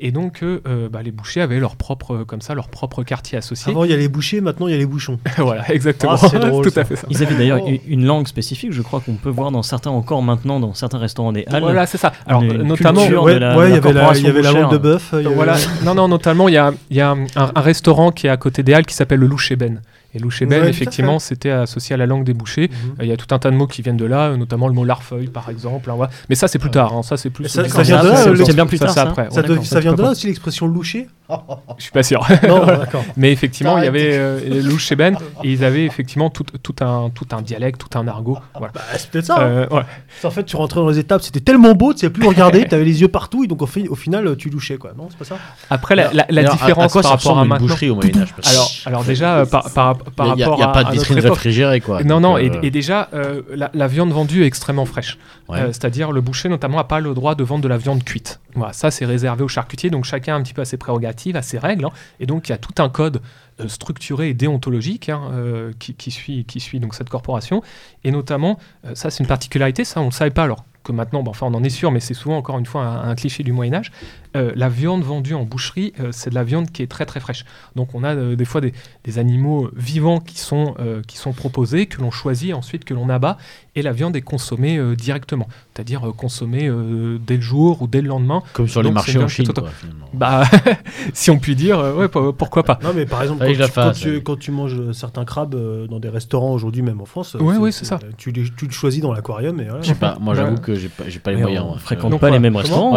Et donc euh, euh, bah, les bouchers avaient leur propre, euh, comme ça, leur propre quartier associé. Avant, il y a les bouchers, maintenant, il y a les bouchons. voilà, exactement. Ah, c'est drôle, Tout ça. à fait ça. Ils avaient d'ailleurs Oh. une- langue spécifique, je crois qu'on peut voir dans certains encore maintenant, dans certains restaurants des halles. Voilà, c'est ça. Alors notamment, ouais, ouais, il y avait la, y corporation avait la bouchère. langue de bœuf. avait- voilà. non, non, notamment, il y a, il y a un, un restaurant qui est à côté des Halles qui s'appelle le Louchében. Et Louchében, Ouais, effectivement, c'était associé à la langue des bouchers. Mhm. Euh, Il y a tout un tas de mots qui viennent de là, euh, notamment le mot larfeuille, par exemple. hein. Mais ça, c'est plus tard. hein, Ça, c'est plus. Ça- ça vient de là, c'est- le- c'est- bien plus ça, tard, c'est ça après. Ça, vient de là aussi l'expression loucher Je suis pas sûr. Non. Mais effectivement, il y avait euh, les Louchében et ils avaient effectivement tout, tout, un, tout un dialecte, tout un argot. Voilà. Bah, c'est peut-être ça. hein. Euh, ouais. En fait, tu rentrais dans les étapes, c'était tellement beau, tu savais plus regarder, tu avais les yeux partout, et donc au, fi- au final, tu louchais, quoi. Non, c'est pas ça Après, la, différence à quoi par ça rapport à une maintenant. boucherie au Moyen Âge Alors, alors déjà, euh, par, par, par il n'y a, il pas de vitrine réfrigérée quoi. Non, non, euh, et, et déjà, euh, la, la viande vendue est extrêmement fraîche. ouais. Euh, C'est-à-dire, le boucher, notamment, n'a pas le droit de vendre de la viande cuite. Voilà, ça, c'est réservé aux charcutiers. Donc, chacun a un petit peu à ses prérogatives, à ses règles. hein. et donc, il y a tout un code euh, structuré et déontologique hein, qui, qui suit, qui suit donc, cette corporation. Et notamment, ça, c'est une particularité, ça, on ne le savait pas alors que maintenant, bon, enfin, on en est sûr, mais c'est souvent, encore une fois, un, un cliché du Moyen-Âge. Euh, la viande vendue en boucherie, euh, c'est de la viande qui est très très fraîche. Donc on a euh, des fois des, des animaux vivants qui sont, euh, qui sont proposés, que l'on choisit ensuite, que l'on abat, et la viande est consommée euh, directement, c'est-à-dire euh, consommée euh, dès le jour ou dès le lendemain. Comme sur les marchés en Chine quoi. Bah, si on peut dire, euh, ouais, pourquoi pas. Non, mais par exemple, quand, tu, quand tu- ouais. quand tu manges certains crabes euh, dans des restaurants aujourd'hui, même en France, Ouais, ouais, c'est ça. Tu, les- tu le choisis dans l'aquarium et voilà. Je sais pas, moi j'avoue Ouais. que j'ai pas, j'ai pas les moyens. on moi. fréquente pas les mêmes restaurants.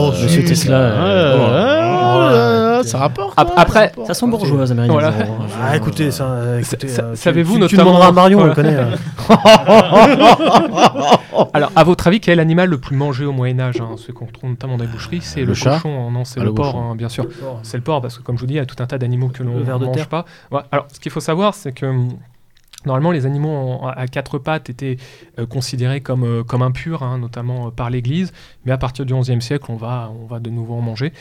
Oh Monsieur si. Tesla. euh, oh. ça rapporte. Ap- ouais, après- ça sent bourgeois, les Américains. Voilà. hein. Ah, écoutez, ça, euh, écoutez, ça- savez-vous tu, tu notamment- demanderas à Marion, on le connaît. euh. Alors, à votre avis, quel est l'animal le plus mangé au Moyen-Âge hein, Celui qu'on trouve notamment dans les boucheries, c'est Le le, chat cochon. hein, Non, c'est Ah, le, le porc, hein, bien sûr. C'est le porc, parce que comme je vous dis, il y a tout un tas d'animaux que l'on ne mange terre. pas. Ouais, alors, ce qu'il faut savoir, c'est que hum, normalement, les animaux en- à quatre pattes étaient euh, considérés comme, euh, comme impurs, hein, notamment euh, par l'Église. Mais à partir du XIe siècle, on va, on va de nouveau en manger.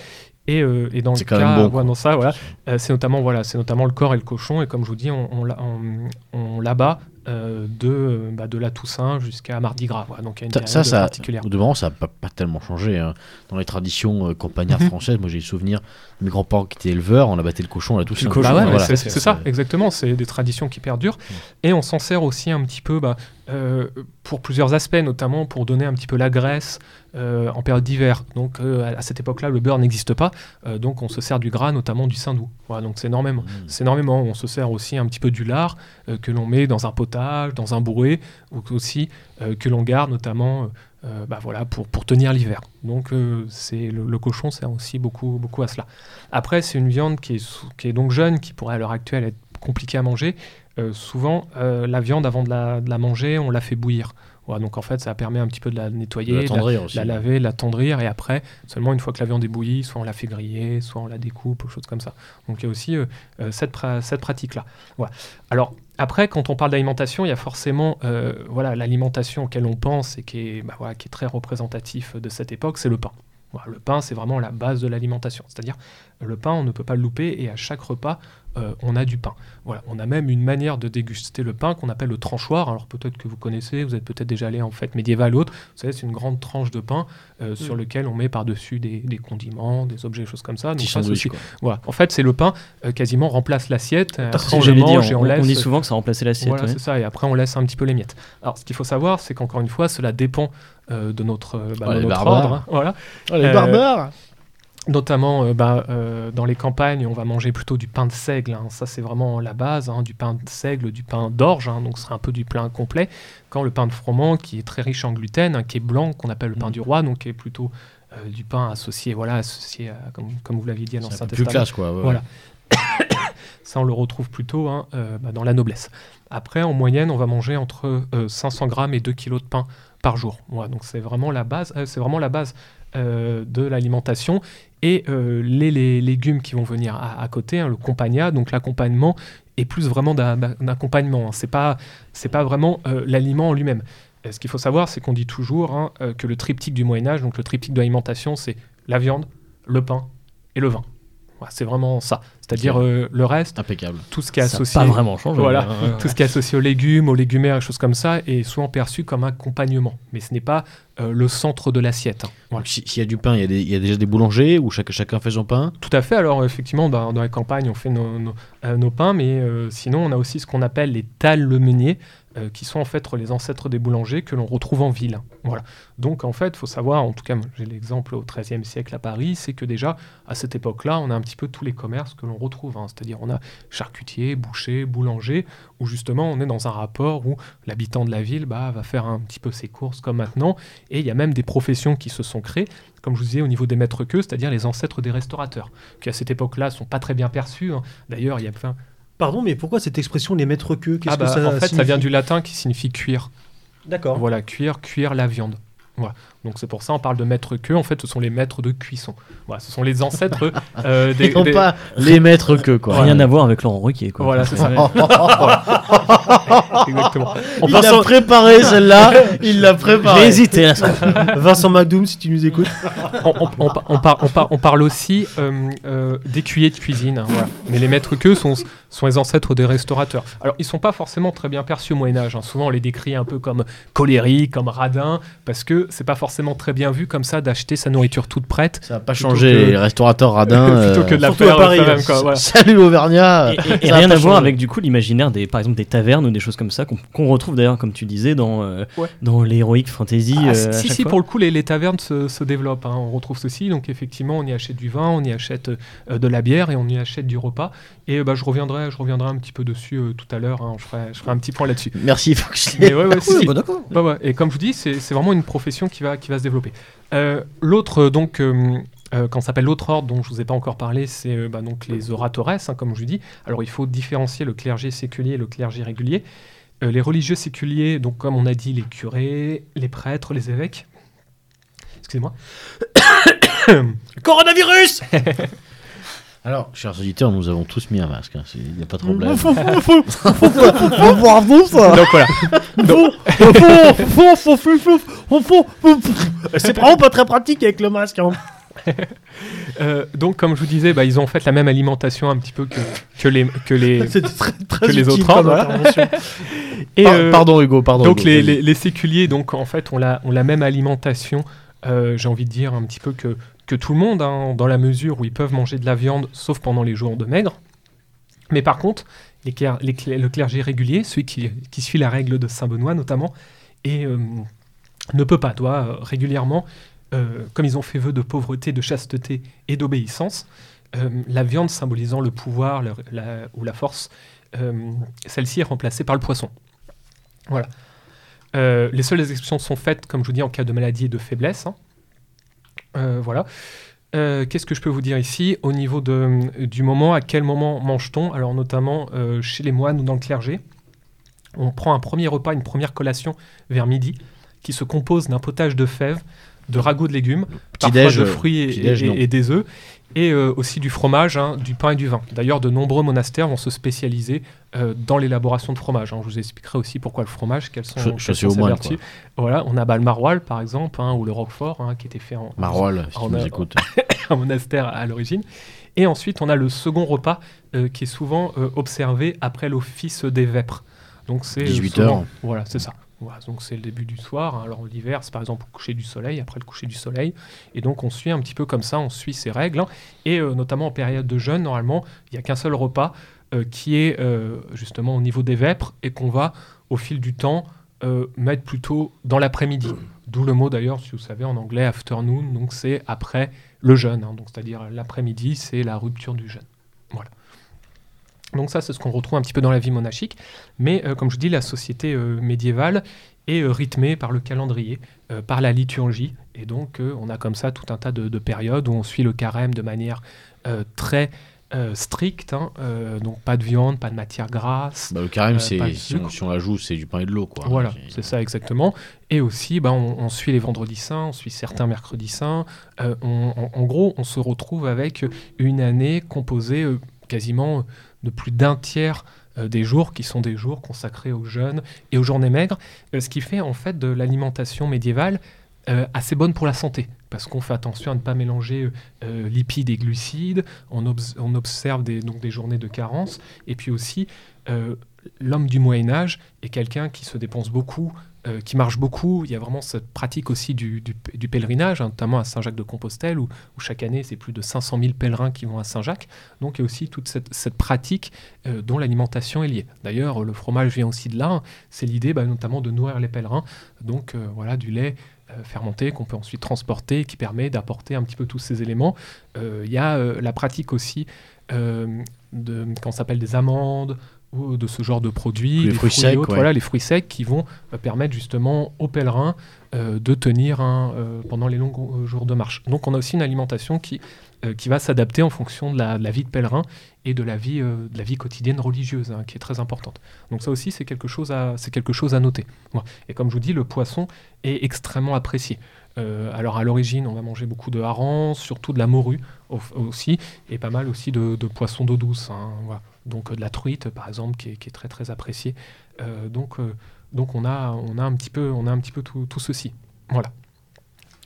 Et, et dans le cas, bon, ouais, dans ça, voilà, c'est notamment voilà, c'est notamment le corps et le cochon. Et comme je vous dis, on, on, l'a- on- on l'abat euh, de, euh, bah, de la Toussaint jusqu'à Mardi Gras. Voilà, donc il y a une Ça, ça, ça particulière. ça n'a pas, pas tellement changé. hein. Dans les traditions euh, campagnardes Mhm. françaises, moi j'ai le souvenir de mes grands-parents qui étaient éleveurs, on abattait le cochon à la Toussaint. Bah ouais, Voilà. c'est ça, exactement. C'est des traditions qui perdurent. Et on s'en sert aussi un petit peu bah, euh, pour plusieurs aspects, notamment pour donner un petit peu la graisse en période d'hiver. Donc à cette époque-là, le beurre n'existe pas. Donc on se sert du gras, notamment du saindoux. Voilà, donc c'est énormément. Mmh. C'est énormément. On se sert aussi un petit peu du lard que l'on met dans un potage, dans un bourré, ou aussi euh, que l'on garde notamment euh, euh, bah voilà, pour, tenir l'hiver. Donc c'est le, cochon sert aussi beaucoup, beaucoup à cela. Après, c'est une viande qui est, qui est donc jeune, qui pourrait à l'heure actuelle être compliquée à manger. Souvent, la viande, avant de la manger, on la fait bouillir. Donc en fait, ça permet un petit peu de la nettoyer, De la de la- tendrir aussi. la laver, la tendrir, et après, seulement une fois que la viande est bouillie, soit on la fait griller, soit on la découpe, ou choses comme ça. Donc il y a aussi euh, euh, cette, pra- cette pratique-là. Voilà. Alors après, quand on parle d'alimentation, il y a forcément euh, voilà l'alimentation auquel on pense et qui est, bah, voilà, qui est très représentatif de cette époque, c'est le pain. Voilà, le pain, c'est vraiment la base de l'alimentation. C'est-à-dire le pain, on ne peut pas le louper et à chaque repas, euh, on a du pain. Voilà, on a même une manière de déguster le pain qu'on appelle le tranchoir. Alors peut-être que vous connaissez, vous êtes peut-être déjà allé en fête médiévale ou autre. Vous savez, c'est une grande tranche de pain euh, sur lequel on met par-dessus des, des condiments, des objets, des choses comme ça. Donc Petit ça, sandwich, aussi- quoi. Voilà. En fait, c'est le pain euh, quasiment remplace l'assiette. euh, on le et laisse. dit souvent que ça remplaçait l'assiette. Voilà, ouais. c'est ça. Et après, on laisse un petit peu les miettes. Alors, ce qu'il faut savoir, c'est qu'encore une fois, cela dépend euh, de notre, bah, Oh, de les notre barbares. ordre. hein. Voilà. Oh, les Euh, barbares Notamment euh, bah, euh, dans les campagnes, on va manger plutôt du pain de seigle. hein. Ça, c'est vraiment la base, hein, du pain de seigle, du pain d'orge. hein. donc, ce serait un peu du pain complet. Quand le pain de froment, qui est très riche en gluten, hein, qui est blanc, qu'on appelle le pain Mm. du roi, donc qui est plutôt euh, du pain associé, voilà, associé à, comme, comme vous l'aviez dit à l'Ancien peu plus Testament. classe, quoi. ouais, Voilà. Ça, on le retrouve plutôt hein, euh, bah, dans la noblesse. Après, en moyenne, on va manger entre euh, 500 grammes et 2 kilos de pain par jour. Voilà, donc c'est vraiment la base. c'est vraiment la base de l'alimentation et euh, les, légumes qui vont venir à, côté, hein, le compagna, donc l'accompagnement est plus vraiment d'un accompagnement. hein. C'est pas pas vraiment euh, l'aliment en lui-même. Euh, Ce qu'il faut savoir, c'est qu'on dit toujours hein, euh, que le triptyque du Moyen Âge, donc le triptyque de l'alimentation, c'est la viande, le pain et le vin. C'est vraiment ça. C'est-à-dire euh, le reste, Impeccable. tout ce qui est Ça associé, pas vraiment changé. Voilà. hein. tout ce qui est associé aux légumes, aux légumières, choses comme ça, est souvent perçu comme un accompagnement. Mais ce n'est pas euh, le centre de l'assiette. hein. Voilà. Donc, si- S'il y a du pain, il y, a des- il y a déjà des boulangers où chaque- chacun fait son pain? Tout à fait. Alors, effectivement, bah, dans les campagnes, on fait nos, nos- euh, nos pains, mais sinon, on a aussi ce qu'on appelle les talles le meunier, qui sont en fait les ancêtres des boulangers que l'on retrouve en ville. Voilà. Donc, en fait, il faut savoir, en tout cas, j'ai l'exemple au XIIIe siècle à Paris, c'est que déjà, à cette époque-là, on a un petit peu tous les commerces que l'on retrouve. hein. C'est-à-dire, on a charcutier, boucher, boulanger, où justement, on est dans un rapport où l'habitant de la ville bah, va faire un petit peu ses courses comme maintenant. Et il y a même des professions qui se sont créées, comme je vous disais, au niveau des maîtres queues, c'est-à-dire les ancêtres des restaurateurs qui à cette époque-là sont pas très bien perçus. hein. D'ailleurs, il y a. Pardon, mais pourquoi cette expression les maîtres queues? Ah bah, que ça en fait, ça vient du latin qui signifie cuire. D'accord. Voilà, cuire, cuire la viande. Voilà. Donc c'est pour ça on parle de maîtres queues. En fait, ce sont les maîtres de cuisson. Voilà, ce sont les ancêtres euh, des. Pas les maîtres que, quoi. Rien à voir avec Laurent Ruquier. Quoi. Voilà, c'est ça. Exactement. On Il pense l'a préparé celle-là, il l'a J'ai préparé. hésité. là. Vincent Madoum, si tu nous écoutes. on, on- on par- on par- on par- on parle aussi euh, euh, d'écuyers de cuisine. hein, voilà. Mais les maîtres queues sont, sont les ancêtres des restaurateurs. Alors, ils sont pas forcément très bien perçus au Moyen-Âge. hein. Souvent, on les décrit un peu comme colériques, comme radins, parce que c'est pas forcément très bien vu comme ça d'acheter sa nourriture toute prête. Ça n'a pas changé que- les restaurateurs radins. plutôt euh, que de la surtout à faire Paris, soi-même, quoi, voilà. Salut Auvergnat Et, rien à voir avec du coup l'imaginaire des par exemple des tavernes ou des choses comme ça qu'on retrouve d'ailleurs comme tu disais dans euh, Ouais. dans l'heroic fantasy Ah, euh, si, si, fois. pour le coup, les, les tavernes se, se développent. hein. On retrouve ceci. Donc, effectivement, on y achète du vin, on y achète euh, de la bière et on y achète du repas. Et euh, bah, je, reviendrai, je reviendrai un petit peu dessus euh, tout à l'heure. hein. Je, ferai, je ferai un petit point là-dessus. Merci. Mais ouais, ouais, si, si. Bah, d'accord. Ouais, ouais. Et comme je vous dis, c'est c'est vraiment une profession qui va, qui va se développer. Euh, L'autre, euh, donc, euh, euh, quand s'appelle l'autre ordre dont je vous ai pas encore parlé, c'est euh, bah, donc les oratores, hein, comme je vous dis. Alors, il faut différencier le clergé séculier et le clergé régulier. Euh, les religieux séculiers, donc comme on a dit, les curés, les prêtres, les évêques. Excusez-moi. Coronavirus Alors, chers auditeurs, nous avons tous mis un masque. hein. Il n'y a pas de problème. Faut voir vous ça Donc voilà. C'est vraiment pas très pratique avec le masque. hein. Euh, donc, comme je vous disais, bah, ils ont en fait la même alimentation un petit peu que, que les que les C'était très, très Que les utile autres voilà. et, Par- euh, Pardon Hugo, pardon. Donc Hugo, les, vas-y. les- les séculiers, donc en fait, ont la, ont la même alimentation, euh, j'ai envie de dire un petit peu que, que tout le monde, hein, dans la mesure où ils peuvent manger de la viande, sauf pendant les jours de maigre. Mais par contre, le clergé régulier, celui qui, suit la règle de Saint-Benoît notamment, et euh, ne peut pas, doit euh, régulièrement, comme ils ont fait vœu de pauvreté, de chasteté et d'obéissance, la viande symbolisant le pouvoir ou la force, celle-ci est remplacée par le poisson. Voilà. Euh, les seules exceptions sont faites, comme je vous dis, en cas de maladie et de faiblesse. hein. Euh, voilà. Euh, Qu'est-ce que je peux vous dire ici Au niveau de, du moment, à quel moment mange-t-on? Alors notamment chez les moines ou dans le clergé, on prend un premier repas, une première collation vers midi, qui se compose d'un potage de fèves, de ragoûts de légumes, parfois de fruits et, et des œufs, et euh, aussi du fromage, hein, du pain et du vin. D'ailleurs, de nombreux monastères vont se spécialiser euh, dans l'élaboration de fromage. hein. Je vous expliquerai aussi pourquoi le fromage, quelles sont, Je- quelles je sont ses vertus. Voilà, on a bah, le maroilles, par exemple, hein, ou le roquefort, qui était fait en, Maroilles, si On tu a- nous écoutes. un monastère à l'origine. Et ensuite, on a le second repas euh, qui est souvent observé après l'office des vêpres. Donc c'est euh, 18 souvent- heures. Voilà, c'est ça. Voilà, donc c'est le début du soir. hein. Alors l'hiver, c'est par exemple au coucher du soleil, après le coucher du soleil. Et donc on suit un petit peu comme ça, on suit ces règles. hein. Et euh, notamment en période de jeûne, normalement, il n'y a qu'un seul repas euh, qui est euh, justement au niveau des vêpres et qu'on va, au fil du temps, mettre plutôt dans l'après-midi. D'où le mot d'ailleurs, si vous savez, en anglais, afternoon, donc c'est après le jeûne. hein. donc c'est-à-dire l'après-midi, c'est la rupture du jeûne. Voilà. Donc ça, c'est ce qu'on retrouve un petit peu dans la vie monastique. Mais euh, comme je dis, la société euh, médiévale est euh, rythmée par le calendrier, par la liturgie. Et donc, on a comme ça tout un tas de, de périodes où on suit le carême de manière très stricte. hein. Donc, pas de viande, pas de matière grasse. Bah, le carême, c'est, si, on, sucre. si on la joue, c'est du pain et de l'eau. Quoi. Voilà, C'est- ça exactement. Et aussi, bah, on, on suit les vendredis saints, on suit certains mercredis saints. On- en, en gros, on se retrouve avec une année composée quasiment de plus d'un tiers euh, des jours qui sont des jours consacrés aux jeûnes et aux journées maigres, euh, ce qui fait en fait de l'alimentation médiévale euh, assez bonne pour la santé, parce qu'on fait attention à ne pas mélanger lipides et glucides, on, obs- on observe des, donc journées de carence, et puis aussi l'homme du Moyen Âge est quelqu'un qui se dépense beaucoup, euh, qui marche beaucoup. Il y a vraiment cette pratique aussi du, pèlerinage, hein, notamment à Saint-Jacques-de-Compostelle, où, chaque année, c'est plus de 500 000 pèlerins qui vont à Saint-Jacques. Donc il y a aussi toute cette, pratique euh, dont l'alimentation est liée. D'ailleurs, le fromage vient aussi de là. hein. C'est l'idée bah, notamment de nourrir les pèlerins. Donc euh, voilà, du lait fermenté qu'on peut ensuite transporter, qui permet d'apporter un petit peu tous ces éléments. Il y a la pratique aussi de, qu'on s'appelle des amandes, de ce genre de produits, Les fruits fruits, secs, et autres, ouais. voilà, les fruits secs qui vont euh, permettre justement aux pèlerins euh, de tenir hein, euh, pendant les longs jours de marche. Donc on a aussi une alimentation qui, qui va s'adapter en fonction de la, de la vie de pèlerin et de la vie, de la vie quotidienne religieuse, hein, qui est très importante. Donc ça aussi, c'est quelque, chose à- quelque chose à noter. Et comme je vous dis, le poisson est extrêmement apprécié. Alors à l'origine, on va manger beaucoup de harengs, surtout de la morue au- aussi, et pas mal aussi de, de poissons d'eau douce. hein, voilà. Donc euh, de la truite, par exemple, qui est, qui est très très appréciée. Euh, donc, euh, donc on a, on a un petit peu, on a un petit peu tout, tout ceci. Voilà.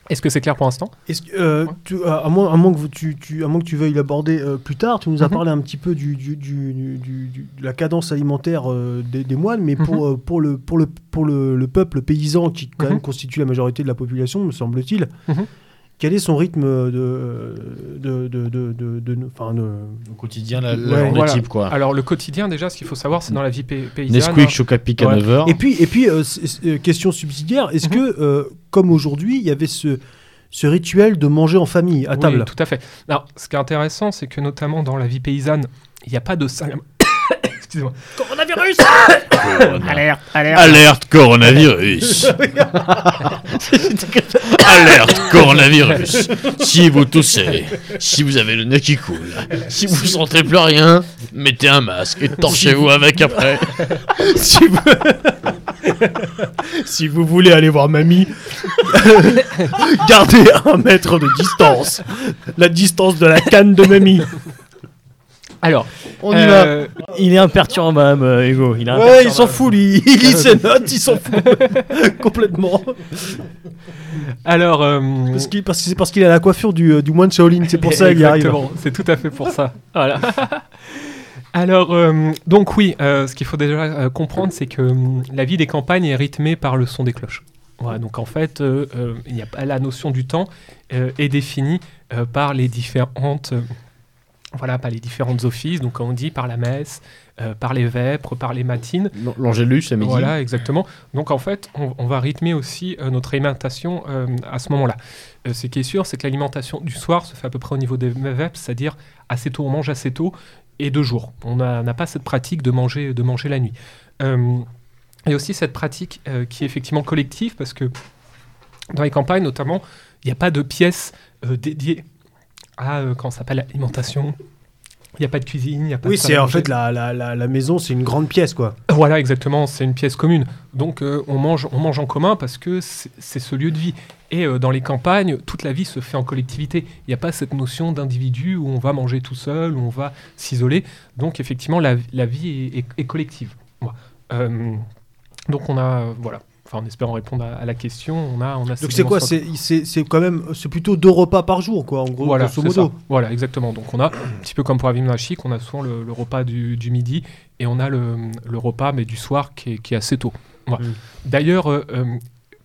Est-ce que c'est clair pour l'instant? Euh, Ouais. à, à moins, à moins que vous- tu, tu- à moins que tu veuilles l'aborder euh, plus tard, tu nous as Mhm. parlé un petit peu du, du- du- de la cadence alimentaire euh, des, des moines, mais pour, euh, pour, le, pour, le, pour le, le peuple paysan qui quand Mhm. même constitue la majorité de la population, me semble-t-il, Mhm. Quel est son rythme de, de, de, de, de- de- enfin, de- Au quotidien, la, la Ouais, journée voilà. type. Quoi. Alors le quotidien, déjà, ce qu'il faut savoir, c'est dans la vie pay- paysanne. Nesquik, hein. Chocapic à Ouais. 9h. Et puis, et puis euh, euh, question subsidiaire, est-ce Mhm. que, euh, comme aujourd'hui, il y avait ce, ce rituel de manger en famille, à Oui, table tout à fait. Alors, ce qui est intéressant, c'est que notamment dans la vie paysanne, il n'y a pas de salle. Excusez-moi. Coronavirus Alerte, alerte. Alerte coronavirus Alerte coronavirus Si vous toussez, si vous avez le nez qui coule, si vous sentez plus rien, mettez un masque et torchez-vous avec après. si, vous... si vous voulez aller voir mamie, gardez un mètre de distance. La distance de la canne de mamie. Alors, On y euh, Il est imperturbable, euh, Hugo. Il est Ouais, il s'en fout, lui. Il lit ses notes, il s'en fout. Complètement. alors, euh, Parce, qu'il- parce que c'est parce qu'il a la coiffure du, euh, du moine Shaolin, c'est pour ça qu'il y arrive. Exactement, c'est tout à fait pour ça. Voilà. Alors, euh, donc oui, euh, ce qu'il faut déjà euh, comprendre, c'est que la vie des campagnes est rythmée par le son des cloches. Voilà, donc en fait, euh, euh, il n'y a pas la notion du temps euh, est définie euh, par les différentes, euh, voilà, par les différentes offices. Donc, on dit, par la messe, euh, par les vêpres, par les matines. L'Angélus à midi. Voilà, exactement. Donc en fait, on, on va rythmer aussi euh, notre alimentation euh, à ce moment-là. Ce qui est sûr, c'est que l'alimentation du soir se fait à peu près au niveau des vêpres, c'est-à-dire assez tôt, on mange assez tôt et de jour. On n'a pas cette pratique de manger, de manger la nuit. Et aussi cette pratique qui est effectivement collective, parce que dans les campagnes notamment, il n'y a pas de pièce euh, dédiée à, euh, comment ça s'appelle, l'alimentation? Il n'y a pas de cuisine, il n'y a pas Oui, de salle c'est en fait la, la, la, la maison, c'est une grande pièce, quoi. Voilà, exactement, c'est une pièce commune. Donc euh, on, mange, on mange en commun parce que c'est ce lieu de vie. Et euh, dans les campagnes, toute la vie se fait en collectivité. Il n'y a pas cette notion d'individu où on va manger tout seul, où on va s'isoler. Donc effectivement, la, vie est, est- est collective. Voilà. Euh, donc on a, euh, voilà, enfin en espérant répondre à, à la question, on a, on a Donc c'est quoi C'est quand même c'est plutôt deux repas par jour quoi en gros voilà, grosso c'est modo. ça. Voilà, exactement. Donc on a un petit peu comme pour Avim Chic, on a souvent le, le repas du, du midi et on a le, le repas mais du soir qui est, qui est assez tôt. Voilà. Mm. D'ailleurs, euh, euh,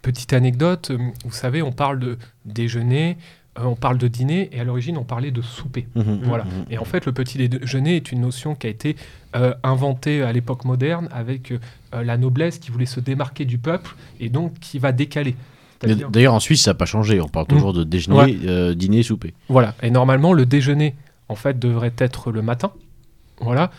petite anecdote, euh, vous savez, on parle de déjeuner, on parle de dîner et à l'origine on parlait de souper. Mhm. Voilà. Mhm. Et en fait, le petit déjeuner est une notion qui a été euh, inventée à l'époque moderne avec euh, la noblesse qui voulait se démarquer du peuple et donc qui va décaler. D'ailleurs, en Suisse, ça n'a pas changé. On parle toujours de déjeuner, Ouais. euh, dîner, souper. Voilà. Et normalement, le déjeuner, en fait, devrait être le matin. Voilà.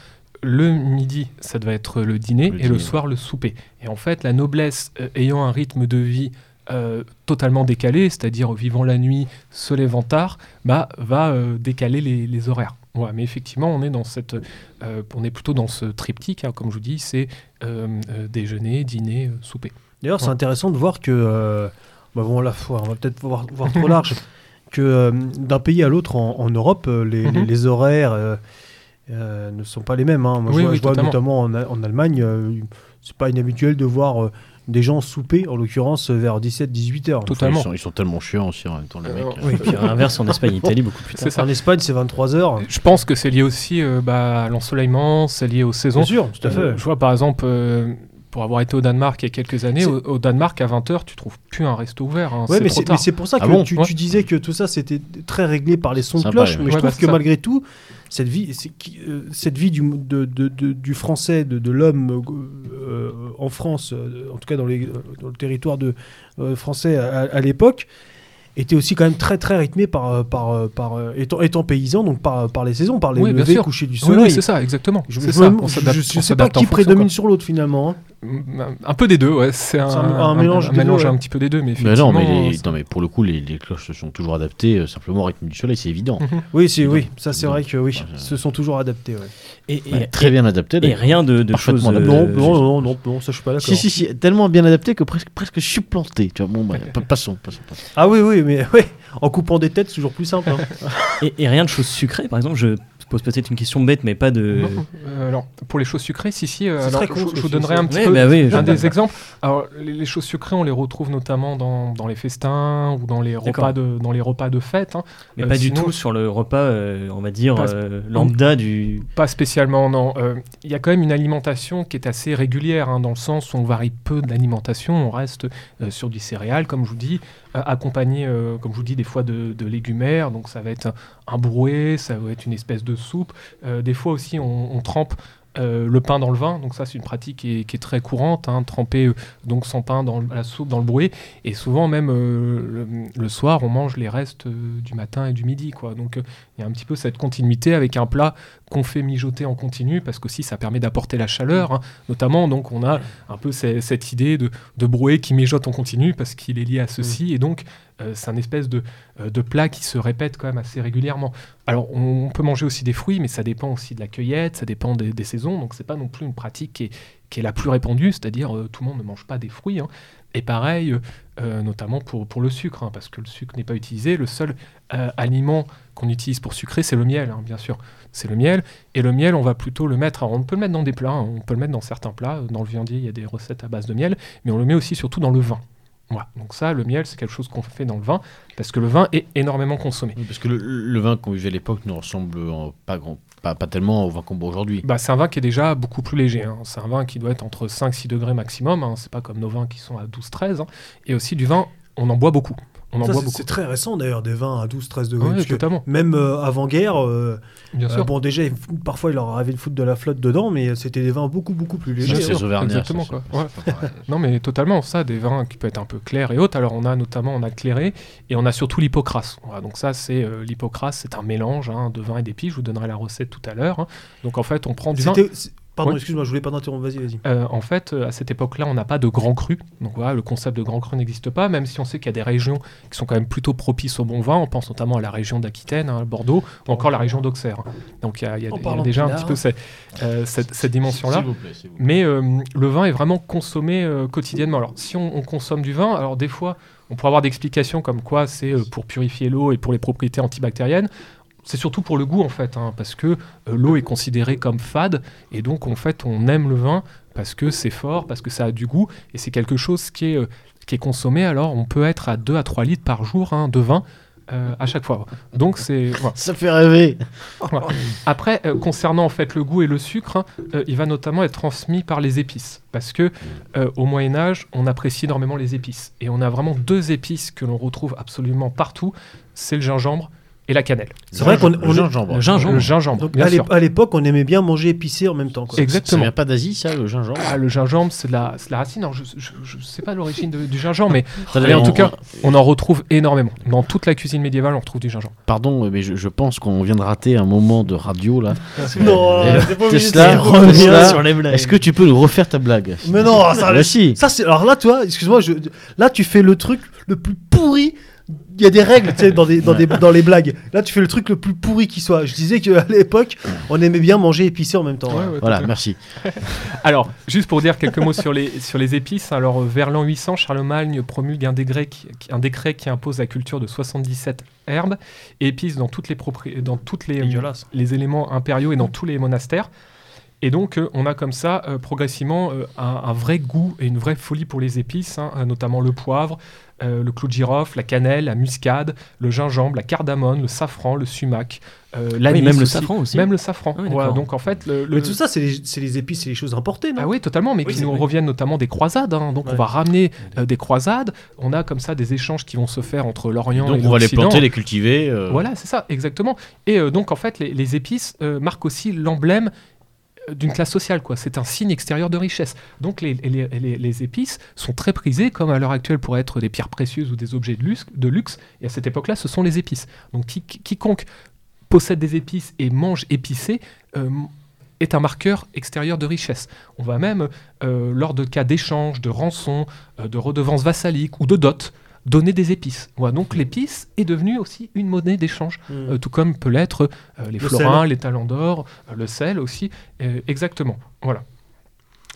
Le midi, ça devrait être le dîner. Le et le soir, le souper. Et en fait, la noblesse, euh, ayant un rythme de vie euh, totalement décalé, c'est-à-dire vivant la nuit, se levant tard, bah, va euh, décaler les, les horaires. Ouais, mais effectivement, on est dans cette, euh, on est plutôt dans ce triptyque, hein, comme je vous dis, c'est déjeuner, dîner, souper. D'ailleurs, c'est intéressant de voir que bah bon là on va peut-être voir, voir trop large que d'un pays à l'autre en, en Europe les, les- Mhm. les horaires ne sont pas les mêmes. hein. Moi, Oui, je vois, oui, je vois totalement. notamment en, en Allemagne, c'est pas inhabituel de voir des gens souper, en l'occurrence vers 17-18 heures. Totalement. Ils sont, ils sont tellement chiants aussi en même temps, les Euh, mecs. oui. Et puis à l'inverse, en Espagne et Italie, beaucoup plus tard. Ça. En Espagne, c'est 23 heures. Je pense que c'est lié aussi euh, bah, à l'ensoleillement, c'est lié aux saisons. Bien sûr, tout à fait. Euh, je vois par exemple, euh, pour avoir été au Danemark il y a quelques années, au, au Danemark à 20h, tu trouves plus un resto ouvert. hein, Ouais, mais c'est, pour ça que Ah bon tu, Ouais. tu disais que tout ça c'était très réglé par les sons de cloche, ouais. mais je trouve bah, que ça. malgré tout, cette vie, euh, cette vie du, de, de- de- du français, de, l'homme euh, euh, en France, en tout cas dans, les, dans le territoire de, euh, français à, à l'époque, était aussi quand même très très rythmé par, par, par étant, étant paysan, donc par, par les saisons, par les Oui, levées, couchers du Oui, soleil. oui, c'est ça, exactement. je, je ça, sais pas qui prédomine quoi. sur l'autre finalement. hein. Un peu des deux, ouais. C'est un, C'est un- un mélange des deux, ouais. un petit peu des deux, mais Mais non, mais, effectivement, les- non, mais pour le coup, les, les cloches se sont toujours adaptées euh, simplement au rythme du soleil, c'est évident. Mhm. Oui, c'est, Évident. oui, ça c'est vrai que oui, se sont toujours adaptés. ouais. Et, et- Ouais, très bien adapté. et rien de, de choses. Euh, non, non, non, non, non, ça je suis pas d'accord. Si, si, si, tellement bien adapté que presque, presque supplanté. Tu vois, bon, bah, pa- passons, passons, passons. Ah oui, oui, mais ouais, en coupant des têtes, c'est toujours plus simple. hein. Et, et rien de choses sucrées, par exemple, je pose peut-être une question bête, mais pas de. Non, euh, alors, pour les choses sucrées, si, si, euh, alors, je, je vous donnerai un petit Ouais, peu bah oui, un je- des exemples. Alors, les, les choses sucrées, on les retrouve notamment dans, dans les festins ou dans les repas de, dans les repas de fête. hein. mais Euh, pas du tout sur le repas, euh, on va dire, lambda du. Pas spécialement, non. Il y a quand même une alimentation qui est assez régulière, hein, dans le sens où on varie peu d'alimentation, on reste sur du céréal, comme je vous dis, accompagné, euh, comme je vous dis, des fois de, de donc ça va être un, brouet, ça va être une espèce de soupe. Euh, des fois aussi, on, trempe euh, le pain dans le vin, donc ça c'est une pratique qui est, très courante, hein, tremper euh, donc son pain dans la soupe, dans le brouet, et souvent même euh, le, le soir on mange les restes euh, du matin et du midi, quoi. Donc euh, il y a un petit peu cette continuité avec un plat qu'on fait mijoter en continu parce qu'aussi ça permet d'apporter la chaleur hein. notamment donc on a un peu ce- cette idée de, de brouet qui mijote en continu parce qu'il est lié à ceci et donc euh, c'est un espèce de, euh, de plat qui se répète quand même assez régulièrement alors on, peut manger aussi des fruits mais ça dépend aussi de la cueillette ça dépend des, des saisons donc c'est pas non plus une pratique qui est, qui est la plus répandue c'est-à-dire euh, tout le monde ne mange pas des fruits hein. et pareil euh, notamment pour, pour le sucre hein, parce que le sucre n'est pas utilisé le seul euh, aliment qu'on utilise pour sucrer c'est le miel hein, bien sûr c'est le miel. Et le miel, on va plutôt le mettre. Alors, on peut le mettre dans des plats, hein, on peut le mettre dans certains plats. Dans le viandier, il y a des recettes à base de miel, mais on le met aussi surtout dans le vin. Donc ça, le miel, c'est quelque chose qu'on fait dans le vin, parce que le vin est énormément consommé. Parce que le, vin qu'on buvait à l'époque ne ressemble pas, grand, pas, pas tellement au vin qu'on boit aujourd'hui. Bah, c'est un vin qui est déjà beaucoup plus léger. hein. C'est un vin qui doit être entre 5-6 degrés maximum. Hein. C'est pas comme nos vins qui sont à 12-13. hein. Et aussi du vin, on en boit beaucoup. On en Ça, boit c'est, beaucoup. c'est très récent d'ailleurs, des vins à 12-13 degrés. Ouais, parce que totalement. même euh, avant-guerre, euh, Bien euh, sûr. bon, déjà, parfois, il leur arrivait de foutre de la flotte dedans, mais c'était des vins beaucoup, beaucoup plus Ça, légers. c'est exactement, ça, quoi. Ouais. Non, mais totalement, ça, des vins qui peuvent être un peu clairs et autres. Alors, on a notamment, on a le clairé et on a surtout l'hypocrase. Voilà, donc, ça, c'est euh, l'hypocrase, c'est un mélange hein, de vin et d'épices. Je vous donnerai la recette tout à l'heure. hein. Donc, en fait, on prend du vin. Pardon, excuse-moi, je voulais pas t'interrompre, vas-y, vas-y. Euh, en fait, euh, à cette époque-là, on n'a pas de grand cru. Donc voilà, le concept de grand cru n'existe pas, même si on sait qu'il y a des régions qui sont quand même plutôt propices au bon vin. On pense notamment à la région d'Aquitaine, hein, Bordeaux, ou encore la région d'Auxerre. Donc il y a, y y déjà un petit peu cette, euh, cette- cette dimension-là. Mais euh, le vin est vraiment consommé euh, quotidiennement. Alors, si on, on consomme du vin, alors des fois, on pourrait avoir des explications comme quoi c'est euh, pour purifier l'eau et pour les propriétés antibactériennes. C'est surtout pour le goût en fait, hein, parce que euh, l'eau est considérée comme fade, et donc en fait on aime le vin parce que c'est fort, parce que ça a du goût, et c'est quelque chose qui est, euh, qui est consommé, alors on peut être à 2 à 3 litres par jour hein, de vin. euh, à chaque fois. Donc c'est voilà. Ça fait rêver. Voilà. Après, euh, concernant en fait le goût et le sucre, hein, euh, il va notamment être transmis par les épices, parce que au Moyen Âge, on apprécie énormément les épices, et on a vraiment deux épices que l'on retrouve absolument partout, c'est le gingembre et la cannelle. C'est vrai qu'on on gingembre. Le gingembre. Le gingembre, donc, bien à l'é- sûr. à l'époque, on aimait bien manger épicé en même temps. quoi. Ça Exactement. vient pas d'Asie, ça, le gingembre Ah, le gingembre, c'est de la, c'est la racine. Alors, je, je, je sais pas l'origine de- du gingembre, mais, Ça, mais en on- tout cas, on en retrouve énormément. Dans toute la cuisine médiévale, on retrouve du gingembre. Pardon, mais je, je pense qu'on vient de rater un moment de radio là. Non, Euh, c'est pas obligé de Tesla, Tesla. sur les blagues. Est-ce que tu peux nous refaire ta blague Mais non, ça, Bah ça c'est alors là toi, excuse-moi, je, là tu fais le truc le plus pourri. Il y a des règles, tu sais, dans, des, dans, des, dans les blagues. Là, tu fais le truc le plus pourri qui soit. Je disais qu'à l'époque, on aimait bien manger épicé en même temps. Ouais, ouais, Voilà, merci. Alors, juste pour dire quelques mots sur les, sur les épices, alors euh, vers l'an 800, Charlemagne promulgue un décret, qui, qui- un décret qui impose la culture de 77 herbes et épices dans toutes les, propri- dans toutes les, éléments impériaux et dans tous les monastères. Et donc, euh, on a comme ça euh, progressivement euh, un, un vrai goût et une vraie folie pour les épices, hein, euh, notamment le poivre, euh, le clou de girofle, la cannelle, la muscade, le gingembre, la cardamone, le safran, le sumac, euh, Oui, même le safran aussi. Même le safran. Ah oui, voilà, donc en fait, le, le- Mais tout ça, c'est les, épices, c'est les choses importées, non? Ah oui, totalement, mais Oui, qui nous vrai. reviennent notamment des croisades. hein. Donc Ouais. on va ramener euh, des croisades. On a comme ça des échanges qui vont se faire entre l'Orient et Donc on va les l'Occident. planter, les cultiver. euh, Voilà, c'est ça, exactement. Et euh, donc en fait, les, les épices euh, marquent aussi l'emblème d'une classe sociale, quoi. C'est un signe extérieur de richesse. Donc les, les- les- les épices sont très prisées, comme à l'heure actuelle pourraient être des pierres précieuses ou des objets de luxe. De luxe et à cette époque-là, ce sont les épices. Donc qui- quiconque possède des épices et mange épicé euh, est un marqueur extérieur de richesse. On va même, euh, lors de cas d'échange, de rançon, euh, de redevances vassaliques ou de dot, donner des épices. Voilà, donc l'épice est devenue aussi une monnaie d'échange, Mm. euh, tout comme peut l'être euh, les Le florins, les talents d'or, euh, le sel aussi, euh, exactement. Voilà.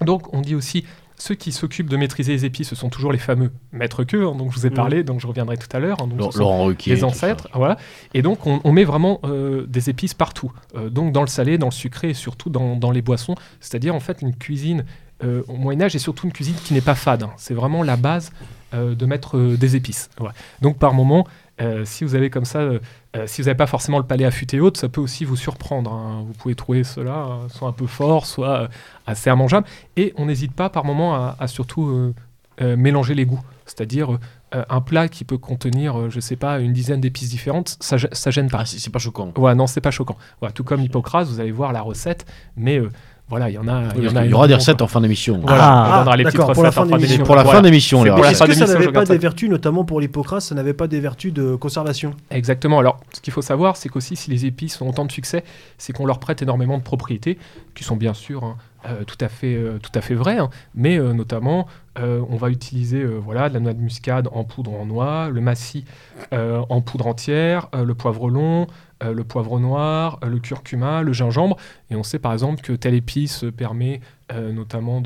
Donc on dit aussi ceux qui s'occupent de maîtriser les épices, ce sont toujours les fameux maîtres queux, hein, dont je vous ai Mm. parlé, donc je reviendrai tout à l'heure. hein, donc Laurent Ruquier. les ancêtres, voilà. Et donc on, on met vraiment euh, des épices partout, Euh, donc dans le salé, dans le sucré et surtout dans, dans les boissons. C'est-à-dire en fait une cuisine euh, au Moyen Âge et surtout une cuisine qui n'est pas fade. hein. C'est vraiment la base de mettre euh, des épices. Voilà. Donc par moment, euh, si vous avez comme ça, euh, euh, si vous n'avez pas forcément le palais affûté haute, ça peut aussi vous surprendre. hein. Vous pouvez trouver cela euh, soit un peu fort, soit euh, assez immangeable. Et on n'hésite pas par moment à, à surtout euh, euh, mélanger les goûts. C'est-à-dire euh, un plat qui peut contenir, euh, je sais pas, une dizaine d'épices différentes, ça, gê- ça gêne pas. Ah, c'est pas choquant. Ouais, non, c'est pas choquant. Tout comme Hippocrate, vous allez voir la recette, mais euh, voilà, il y en a. Il y, en a aura des recettes quoi. en fin d'émission. Voilà, Ah, on les petites d'accord, pour la recettes fin en fin d'émission. Pour la fin d'émission, recettes. Est-ce que ça n'avait pas des vertus, notamment pour l'Hippocrate, ça n'avait pas des vertus de conservation? Exactement. Alors, ce qu'il faut savoir, c'est qu'aussi, si les épices ont autant de succès, c'est qu'on leur prête énormément de propriétés, qui sont bien sûr hein, euh, tout, à fait, euh, tout à fait vraies, hein, mais euh, notamment, on va utiliser voilà, de la noix de muscade en poudre en noix, le massis en poudre entière, le poivre long, le poivre noir, le curcuma, le gingembre, et on sait par exemple que telle épice permet notamment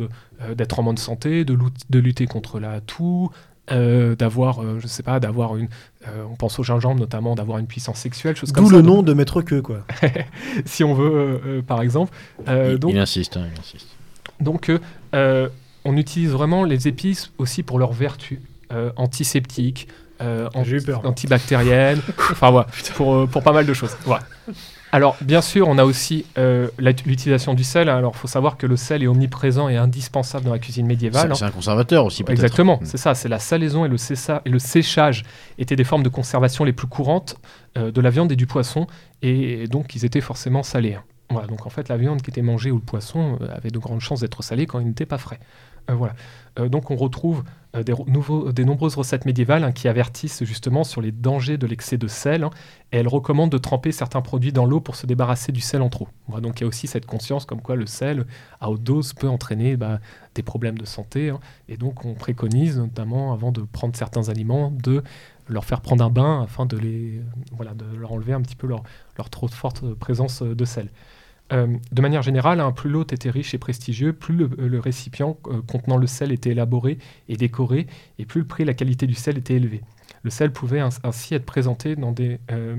d'être en bonne santé, de lutter contre la toux, euh, d'avoir, euh, je sais pas, d'avoir une, euh, on pense au gingembre notamment, d'avoir une puissance sexuelle, chose comme D'où ça. le Donc, nom de maître queue, quoi. si on veut, euh, euh, par exemple. Euh, il, donc, il insiste, hein, il insiste. donc euh, euh, on utilise vraiment les épices aussi pour leurs vertus euh, antiseptiques, euh, anti- J'ai eu peur. antibactériennes, enfin voilà, pour, pour pas mal de choses. Voilà. Alors, bien sûr, on a aussi euh, l'utilisation du sel. Alors, il faut savoir que le sel est omniprésent et indispensable dans la cuisine médiévale. C'est hein. c'est un conservateur aussi, peut-être. Exactement, Mm. c'est ça, c'est la salaison et le, cessa- et le séchage étaient des formes de conservation les plus courantes euh, de la viande et du poisson, et, donc ils étaient forcément salés. hein. Voilà, donc en fait la viande qui était mangée ou le poisson euh, avait de grandes chances d'être salé quand il n'était pas frais. Euh, voilà. Euh, donc on retrouve euh, des, nombreuses recettes médiévales hein, qui avertissent justement sur les dangers de l'excès de sel, hein, et elles recommandent de tremper certains produits dans l'eau pour se débarrasser du sel en trop. Donc il y a aussi cette conscience comme quoi le sel à haute dose peut entraîner bah, des problèmes de santé. hein. Et donc, on préconise, notamment avant de prendre certains aliments, de leur faire prendre un bain afin de, les, voilà, de leur enlever un petit peu leur, trop forte présence de sel. Euh, de manière générale, hein, plus l'hôte était riche et prestigieux, plus le, récipient euh, contenant le sel était élaboré et décoré, et plus le prix et la qualité du sel étaient élevés. Le sel pouvait ins- ainsi être présenté dans des, euh,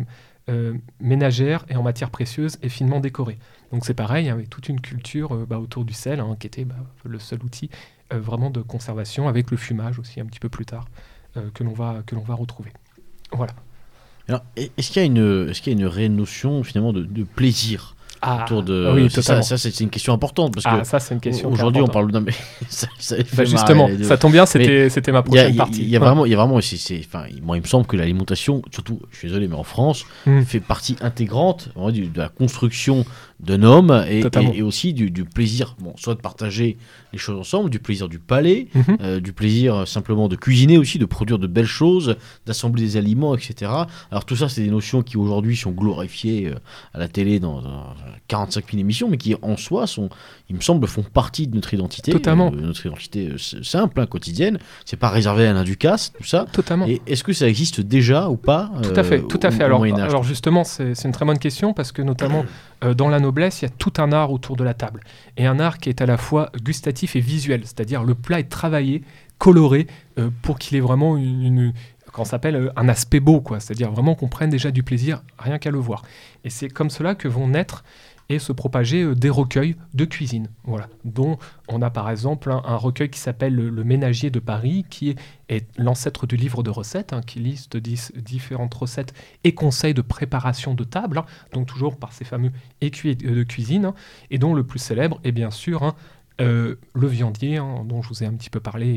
euh, ménagère et en matière précieuse et finement décorée. Donc c'est pareil, avec toute une culture bah, autour du sel, hein, qui était bah, le seul outil vraiment de conservation, avec le fumage aussi un petit peu plus tard, que l'on va, que va retrouver. Voilà. Est-ce qu'il y a une, est-ce qu'il y a une réelle notion finalement de plaisir Ah, autour de oui, c'est ça, ça, c'est une question importante parce Ah, que ça c'est une question. aujourd'hui on parle d'un mais ça, ça fait Bah, justement, ça tombe bien, c'était, c'était ma Il y a, prochaine il y a- partie. il y a Ouais. vraiment, il y a vraiment, c'est, enfin, moi, il me semble que l'alimentation, surtout, je suis désolé, mais en France, Mm. fait partie intégrante de la construction d'un homme et, Totalement. et- et aussi du, du plaisir, bon, soit de partager les choses ensemble, du plaisir du palais, Mhm. euh, du plaisir euh, simplement de cuisiner aussi, de produire de belles choses, d'assembler des aliments, etc. Alors tout ça, c'est des notions qui aujourd'hui sont glorifiées euh, à la télé dans, dans 45 000 émissions, mais qui en soi sont, il me semble, font partie de notre identité, Totalement. euh, notre identité euh, simple, hein, quotidienne. C'est pas réservé à l'un du casse, tout ça. Totalement. Et est-ce que ça existe déjà ou pas Tout euh, à fait, tout à fait. au Alors, alors justement, c'est une très bonne question parce que notamment euh, dans la noblesse, il y a tout un art autour de la table. Et un art qui est à la fois gustatif et visuel, c'est-à-dire le plat est travaillé, coloré, euh, pour qu'il ait vraiment une, une- qu'on s'appelle euh, un aspect beau, quoi. C'est-à-dire vraiment qu'on prenne déjà du plaisir rien qu'à le voir. Et c'est comme cela que vont naître et se propager euh, des recueils de cuisine, voilà, dont on a par exemple un, recueil qui s'appelle le, Le Ménagier de Paris, qui est, l'ancêtre du livre de recettes, hein, qui liste différentes recettes et conseils de préparation de table, hein, donc toujours par ces fameux écuyers de de cuisine, hein, et dont le plus célèbre est bien sûr euh, Le Viandier, hein, dont je vous ai un petit peu parlé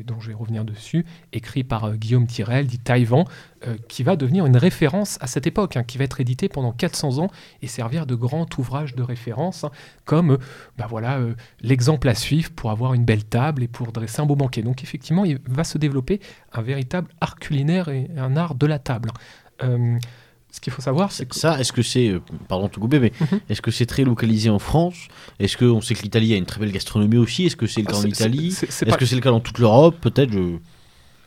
et dont je vais revenir dessus, écrit par euh, Guillaume Tirel, dit Taïwan, euh, qui va devenir une référence à cette époque, hein, qui va être édité pendant 400 ans et servir de grand ouvrage de référence, hein, comme bah voilà, l'exemple à suivre pour avoir une belle table et pour dresser un beau banquet. Donc effectivement, il va se développer un véritable art culinaire et un art de la table. Euh, ce qu'il faut savoir, c'est que Ça, est-ce que c'est, euh, pardon te couper, mais Mhm. est-ce que c'est très localisé en France? Est-ce qu'on sait que l'Italie a une très belle gastronomie aussi? Est-ce que c'est le cas en Ah, c'est- Italie? Est-ce pas- que c'est le cas dans toute l'Europe? Peut-être. Je...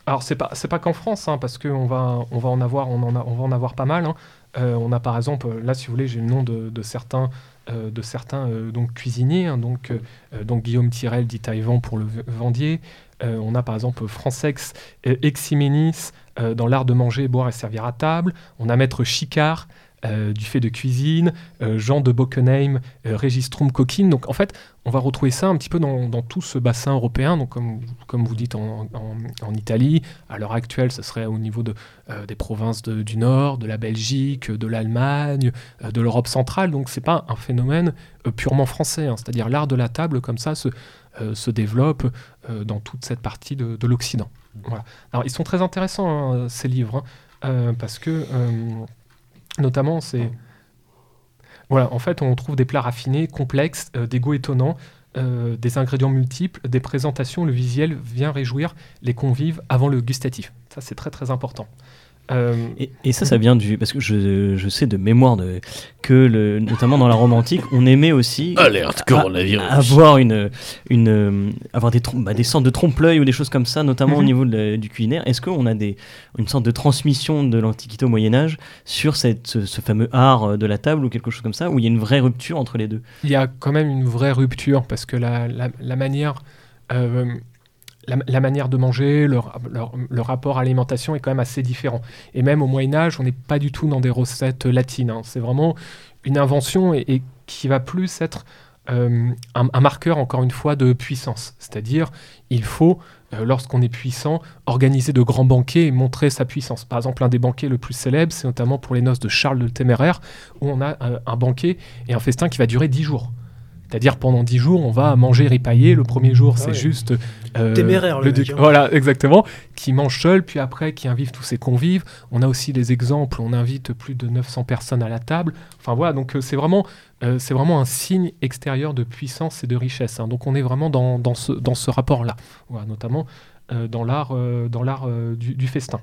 Alors c'est pas c'est pas qu'en France hein, parce qu'on va on va en avoir on en a- on va en avoir pas mal. hein. Euh, on a par exemple là si vous voulez j'ai le nom de, de certains euh, de certains euh, donc cuisiniers hein, donc euh, euh, donc Guillaume Tirel dit Taïwan pour le Vendier. Euh, on a par exemple Francex euh, Eximenis euh, dans l'art de manger, boire et servir à table. On a Maître Chicard euh, du fait de cuisine, euh, Jean de Bockenheim, Registrum Coquine. Donc en fait, on va retrouver ça un petit peu dans, tout ce bassin européen. Donc comme, comme vous dites en, en- Italie, à l'heure actuelle, ce serait au niveau de, des provinces du Nord, de la Belgique, de l'Allemagne, de l'Europe centrale. Donc c'est pas un phénomène purement français. hein. C'est-à-dire l'art de la table comme ça se, se développe dans toute cette partie de l'Occident. Alors ils sont très intéressants hein, ces livres hein, euh, parce que euh, notamment c'est voilà en fait on trouve des plats raffinés, complexes, euh, des goûts étonnants. des ingrédients multiples, des présentations, le visuel vient réjouir les convives avant le gustatif. Ça, c'est très très important. Euh, Et, et ça, ça vient du. Parce que je, je sais de mémoire de, que, le, notamment dans la Rome antique, on aimait aussi. Alerte a- coronavirus. Avoir, une, une, avoir des, bah, des sortes de trompe-l'œil ou des choses comme ça, notamment au Mhm. niveau de du culinaire. Est-ce qu'on a des, une sorte de transmission de l'Antiquité au Moyen-Âge sur cette, ce, ce fameux art euh, de la table ou quelque chose comme ça, où il y a une vraie rupture entre les deux? Il y a quand même une vraie rupture parce que la, la- la manière, euh, la, manière de manger, le, rapport à l'alimentation est quand même assez différent. Et même au Moyen Âge, on n'est pas du tout dans des recettes latines. hein. C'est vraiment une invention et, qui va plus être euh, un, marqueur, encore une fois, de puissance. C'est-à-dire, il faut, euh, lorsqu'on est puissant, organiser de grands banquets et montrer sa puissance. Par exemple, un des banquets le plus célèbre, c'est notamment pour les noces de Charles le Téméraire, où on a euh, un banquet et un festin qui va durer 10 jours. C'est-à-dire pendant 10 jours, on va manger ripaillé. Le premier jour, c'est ouais. juste euh, Téméraire, le le mec, hein. Voilà, exactement. Qui mange seul, puis après qui invite tous ses convives. On a aussi des exemples. On invite plus de 900 personnes à la table. Enfin voilà, donc euh, c'est vraiment, euh, c'est vraiment un signe extérieur de puissance et de richesse. hein. Donc on est vraiment dans, dans ce, dans ce rapport-là, Voilà, notamment dans l'art, euh, dans l'art euh, du, du festin.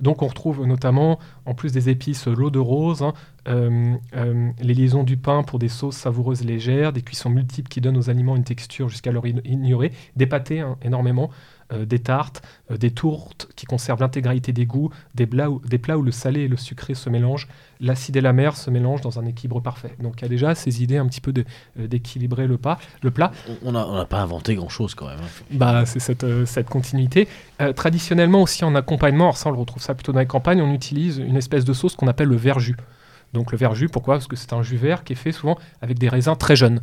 Donc on retrouve notamment, en plus des épices, l'eau de rose, hein, euh, euh, les liaisons du pain pour des sauces savoureuses légères, des cuissons multiples qui donnent aux aliments une texture jusqu'alors ignorée, des pâtés hein, énormément, euh, des tartes, des tourtes qui conservent l'intégralité des goûts, des des plats où le salé et le sucré se mélangent, l'acide et la mer se mélangent dans un équilibre parfait. Donc il y a déjà ces idées un petit peu euh, d'équilibrer le, pas- le plat. On n'a on pas inventé grand-chose quand même. hein. Bah, c'est cette, euh, cette continuité. Euh, traditionnellement aussi en accompagnement, alors ça on le retrouve ça plutôt dans les campagnes, on utilise une espèce de sauce qu'on appelle le verjus. Donc le verjus, pourquoi? Parce que c'est un jus vert qui est fait souvent avec des raisins très jeunes.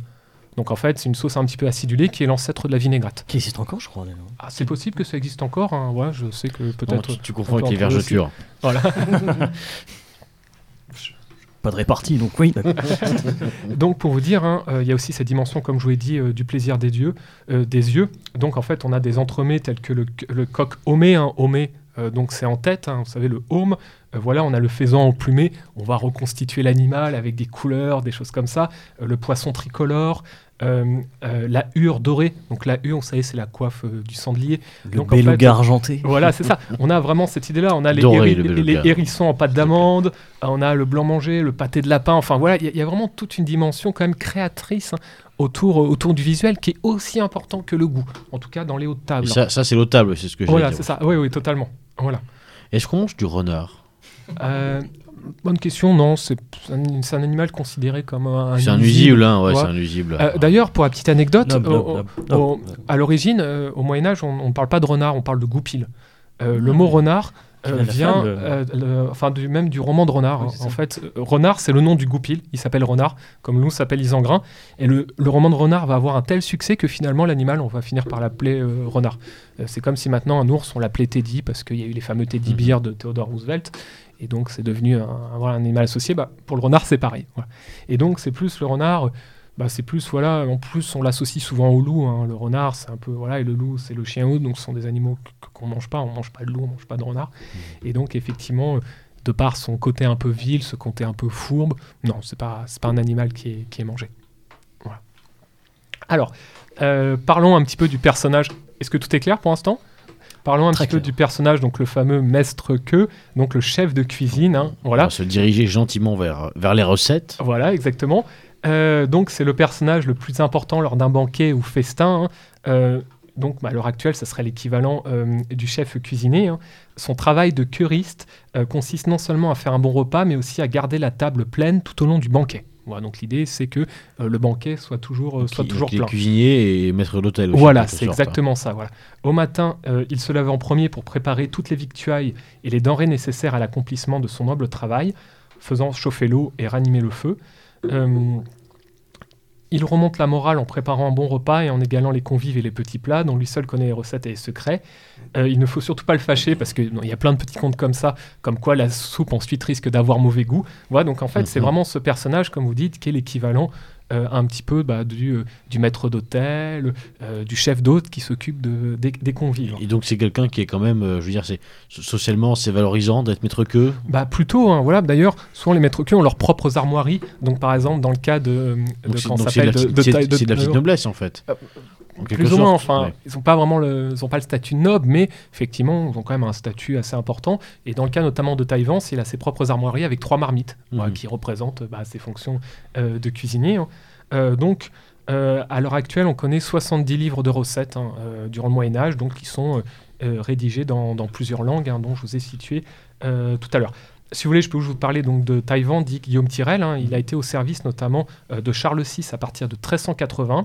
Donc en fait, c'est une sauce un petit peu acidulée qui est l'ancêtre de la vinaigrette. Qui existe encore, je crois. Ah, c'est possible que ça existe encore. hein. Ouais, je sais que peut-être. tu, tu confonds avec les vergetures. Voilà. Pas de répartie, donc oui. Donc pour vous dire, hein, euh, il y a aussi cette dimension, comme je vous l'ai dit, euh, du plaisir des dieux, euh, des yeux. Donc en fait, on a des entremets tels que le, coq homé, hein, homé, donc c'est en tête, hein, vous savez, le home. Voilà, on a le faisan emplumé. On va reconstituer l'animal avec des couleurs, des choses comme ça. Le poisson tricolore. Euh, euh, la hure dorée, donc la hure, vous savez, c'est la coiffe euh, du sanglier. Le Donc, en beluga fait- argenté. Voilà, c'est ça. On a vraiment cette idée-là. On a les, Doré, héri- le les- beluga. les hérissons en pâte d'amande, on a le blanc mangé, le pâté de lapin. Enfin voilà, il y, a- il y a vraiment toute une dimension quand même créatrice hein, autour, autour du visuel qui est aussi important que le goût. En tout cas, dans les hautes Et tables. ça, ça, c'est l'otable, c'est ce que j'ai Voilà, c'est ça. Oui, oui, totalement. Voilà. Est-ce qu'on mange du renard? Euh, bonne question. Non, c'est un, c'est un animal considéré comme un. C'est un nuisible, hein, ouais, Ouais. c'est un nuisible. Euh, D'ailleurs, pour la petite anecdote, au- noble. à l'origine, euh, au Moyen Âge, on ne parle pas de renard, on parle de goupil. Euh, Le mot renard euh, vient euh, le- enfin du, même du roman de renard. Oui, hein. en fait, euh, renard, c'est le nom du goupil. Il s'appelle renard, comme nous s'appelle Isengrin. Et le, le roman de renard va avoir un tel succès que finalement l'animal, on va finir par l'appeler euh, renard. Euh, c'est comme si maintenant un ours, on l'appelait Teddy parce qu'il y a eu les fameux Teddy. Bears de Theodore Roosevelt. Et donc c'est devenu un, un- animal associé. Bah, pour le renard, c'est pareil. voilà. Et donc c'est plus le renard. bah, c'est plus voilà en plus on l'associe souvent au loup hein. le renard c'est un peu voilà et le loup c'est le chien loup donc ce sont des animaux qu'on mange pas on mange pas de loup on mange pas de renard et donc effectivement de par son côté un peu vil ce côté un peu fourbe non c'est pas c'est pas un animal qui est, qui est mangé voilà alors euh, parlons un petit peu du personnage est-ce que tout est clair pour l'instant? Parlons un Très petit peu du personnage, donc le fameux maître que, donc le chef de cuisine. hein, voilà. On va se diriger gentiment vers, vers les recettes. Voilà, exactement. Euh, donc c'est le personnage le plus important lors d'un banquet ou festin. hein. Euh, donc bah, à l'heure actuelle, ça serait l'équivalent euh, du chef cuisinier. hein. Son travail de curiste consiste non seulement à faire un bon repas, mais aussi à garder la table pleine tout au long du banquet. Voilà, donc l'idée c'est que euh, le banquet soit toujours, euh, soit Qui- toujours plein. cuisinier et maître d'hôtel. Voilà, c'est sorte. exactement ça. Voilà. Au matin, euh, il se lève en premier pour préparer toutes les victuailles et les denrées nécessaires à l'accomplissement de son noble travail, faisant chauffer l'eau et ranimer le feu. Il remonte la morale en préparant un bon repas et en égalant les convives et les petits plats, dont lui seul connaît les recettes et les secrets. Euh, il ne faut surtout pas le fâcher parce qu'il y a plein de petits contes comme ça, comme quoi la soupe ensuite risque d'avoir mauvais goût. Voilà, donc en fait, c'est Mhm. vraiment ce personnage, comme vous dites, qui est l'équivalent euh, un petit peu bah, du, euh, du maître d'hôtel, euh, du chef d'hôte qui s'occupe de, des, des convives. Et donc c'est quelqu'un qui est quand même, euh, je veux dire, c'est socialement c'est valorisant d'être maître queue? Bah plutôt, hein, voilà. D'ailleurs, souvent les maîtres queues ont leurs propres armoiries. Donc par exemple, dans le cas de, de Donc c'est de la s'appelle, de, petite- la noblesse en fait. Plus ou moins, enfin, ouais. ils n'ont pas vraiment le, ils ont pas le statut noble, mais effectivement, ils ont quand même un statut assez important. Et dans le cas notamment de Taïwan, il a ses propres armoiries avec trois marmites, Mhm. qui représentent bah, ses fonctions euh, de cuisinier. hein. Euh, donc, euh, à l'heure actuelle, on connaît 70 livres de recettes hein, durant le Moyen Âge, donc qui sont rédigés dans, dans plusieurs langues, hein, dont je vous ai situé tout à l'heure. Si vous voulez, je peux vous parler donc de Taïwan, dit Guillaume Tirel. hein. il a été au service notamment euh, de Charles VI à partir de 1380.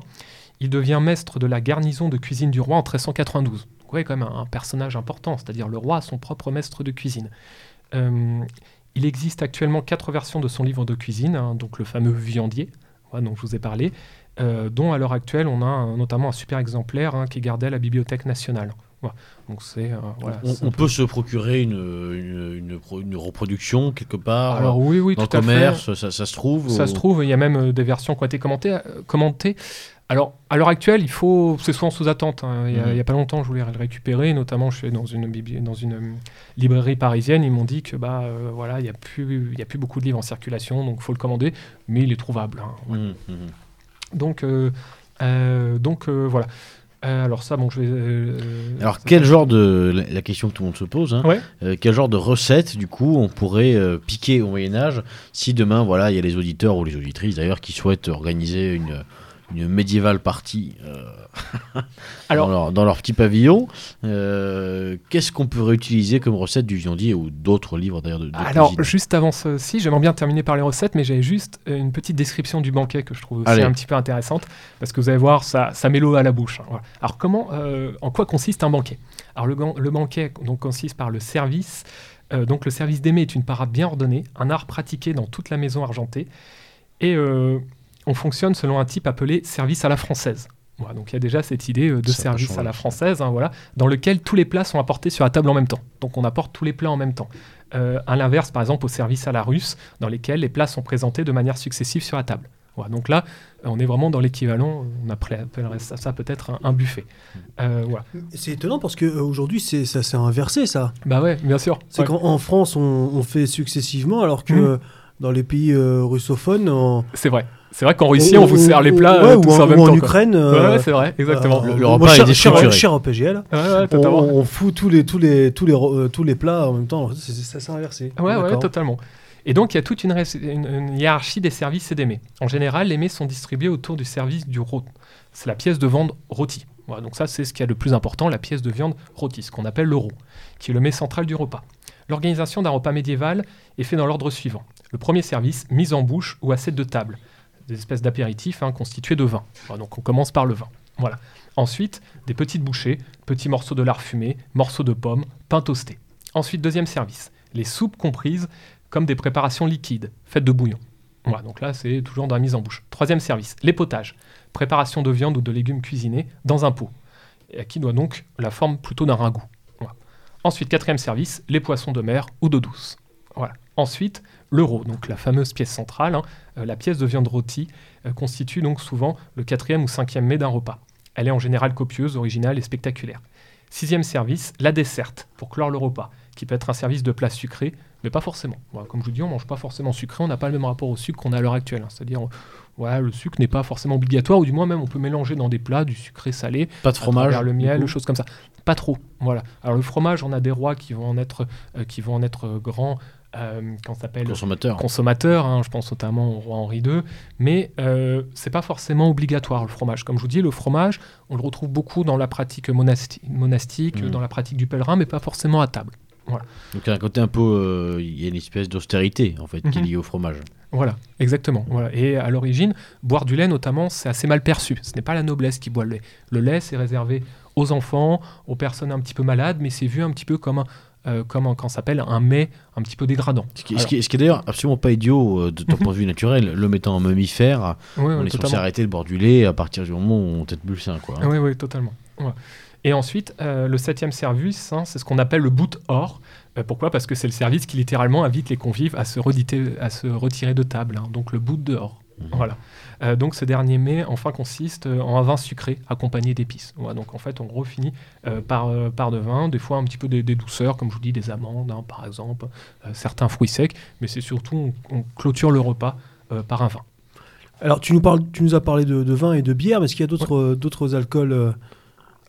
Il devient maître de la garnison de cuisine du roi en 1392. Donc, vous voyez quand même un, un personnage important, c'est-à-dire le roi a son propre maître de cuisine. Euh, il existe actuellement quatre versions de son livre de cuisine, hein, donc le fameux viandier, dont je vous ai parlé, euh, dont à l'heure actuelle on a un- notamment un super exemplaire hein, qui est gardé à la Bibliothèque nationale. Donc c'est euh, voilà, on, peut se procurer une, une, une pro- une reproduction quelque part Alors oui, oui, dans le tout à fait. commerce, ça, ça se trouve Ça ou- se trouve, il y a même des versions qui ont été commentées. commentées. Alors, à l'heure actuelle, il faut, c'est souvent sous attente. hein. Il y a- Mhm. il y a pas longtemps, je voulais le récupérer. Notamment, je suis dans une, dans une euh, librairie parisienne. Ils m'ont dit que bah euh, voilà, il y a plus, il y a plus beaucoup de livres en circulation, donc faut le commander. Mais il est trouvable. hein. Mhm, mhm. Donc, euh, euh, donc voilà. Alors ça, bon, je vais. Alors quel genre de la, la question que tout le monde se pose, hein, Ouais. quel genre de recette du coup on pourrait piquer au Moyen Âge si demain voilà il y a les auditeurs ou les auditrices d'ailleurs qui souhaitent organiser une une médiévale partie euh, Alors- dans, leur, dans leur petit pavillon. Euh, Qu'est-ce qu'on peut réutiliser comme recette du viandier ou d'autres livres d'ailleurs de, de Alors, cuisine juste avant ceci, j'aimerais bien terminer par les recettes, mais j'avais juste euh, une petite description du banquet que je trouve aussi Allez. un petit peu intéressante, parce que vous allez voir, ça, ça met l'eau à la bouche. hein, voilà. Alors, comment, euh, en quoi consiste un banquet? Alors, le, banquet donc, consiste par le service. donc, le service d'aimer est une parade bien ordonnée, un art pratiqué dans toute la maison argentée, et euh, on fonctionne selon un type appelé service à la française. Voilà, donc il y a déjà cette idée euh, de Ça service à la française, hein, voilà, dans lequel tous les plats sont apportés sur la table en même temps. Donc on apporte tous les plats en même temps. Euh, à l'inverse, par exemple, au service à la russe, dans lesquels les plats sont présentés de manière successive sur la table. Voilà, donc là, euh, on est vraiment dans l'équivalent, on appellerait ça, ça peut-être un, un buffet. Euh, voilà. C'est étonnant parce qu'aujourd'hui, ça s'est inversé, ça. Bah ouais, bien sûr. C'est Ouais. qu'en en France, on, on fait successivement, alors que euh, dans les pays euh, russophones, C'est vrai. C'est vrai qu'en Russie, on vous sert les plats ouais, euh, ou en, en même ou en temps. quoi. Ukraine. Euh, ouais, c'est vrai, exactement. euh, Le- repas est cher-. Cher au PGL. Ouais, On, fout tous les, tous les, tous les, euh, tous les plats en même temps. Ça s'est inversé. Ouais, ouais, totalement. Et donc, il y a toute une, ré- une- une hiérarchie des services et des mets. En général, les mets sont distribués autour du service du rot. C'est la pièce de viande rôtie. Voilà, donc ça, c'est ce qui est le plus important, la pièce de viande rôtie, ce qu'on appelle le rot, qui est le mets central du repas. L'organisation d'un repas médiéval est faite dans l'ordre suivant. Le premier service, mise en bouche ou assiette de table. Des espèces d'apéritifs hein, constitués de vin. Donc on commence par le vin. Voilà. Ensuite, des petites bouchées, petits morceaux de lard fumé, morceaux de pommes, pain toasté. Ensuite, deuxième service, les soupes comprises comme des préparations liquides, faites de bouillon. Voilà, donc là, c'est toujours dans la mise en bouche. Troisième service, les potages, préparation de viande ou de légumes cuisinés dans un pot, qui doit donc la forme plutôt d'un ragoût. Ensuite, quatrième service, les poissons de mer ou d'eau douce. Voilà. Ensuite, l'euro, donc la fameuse pièce centrale, hein, euh, la pièce de viande rôtie, euh, constitue donc souvent le quatrième ou cinquième mets d'un repas. Elle est en général copieuse, originale et spectaculaire. Sixième service, la desserte, pour clore le repas, qui peut être un service de plats sucrés, mais pas forcément. Comme je vous dis, on mange pas forcément sucré, on n'a pas le même rapport au sucre qu'on a à l'heure actuelle. hein. C'est-à-dire, euh, voilà, le sucre n'est pas forcément obligatoire, ou du moins même on peut mélanger dans des plats du sucré salé, Pas de fromage le miel, coup choses comme ça. Pas trop, voilà. Alors le fromage, on a des rois qui vont en être, euh, qui vont en être euh, grands, euh, s'appelle consommateur. consommateurs, hein, je pense notamment au roi Henri II, mais euh, c'est pas forcément obligatoire le fromage. Comme je vous dis, le fromage, on le retrouve beaucoup dans la pratique monasti- monastique, Mhm. dans la pratique du pèlerin, mais pas forcément à table. Donc il y a un côté un peu, euh, il y a une espèce d'austérité en fait qui est Mhm. liée au fromage. Voilà, exactement. Voilà. Et à l'origine, boire du lait notamment, c'est assez mal perçu. Ce n'est pas la noblesse qui boit le lait. Le lait, c'est réservé aux enfants, aux personnes un petit peu malades, mais c'est vu un petit peu comme un, euh, comme un, quand ça s'appelle un mets un petit peu dégradant. Ce qui, ce qui- ce qui est d'ailleurs absolument pas idiot euh, de ton Mhm. point de vue naturel. L'homme étant un mammifère, Oui, on oui, est censé arrêter de boire du lait à partir du moment où on tête plus le sein. Quoi, hein. Oui, oui, totalement. Et ensuite, euh, le septième service, hein, c'est ce qu'on appelle le bout hors. Euh, pourquoi? Parce que c'est le service qui littéralement invite les convives à se, rediter- à se retirer de table. hein. donc le bout dehors. Mhm. Voilà. Euh, donc ce dernier mets, enfin, consiste euh, en un vin sucré accompagné d'épices. Donc en fait, on refinit euh, par, euh, par de vin, des fois un petit peu des, des douceurs, comme je vous dis, des amandes, hein, par exemple, certains fruits secs, mais c'est surtout, on, on clôture le repas par un vin. Alors, tu nous, parles, tu nous as parlé de, de vin et de bière, mais est-ce qu'il y a d'autres d'autres alcools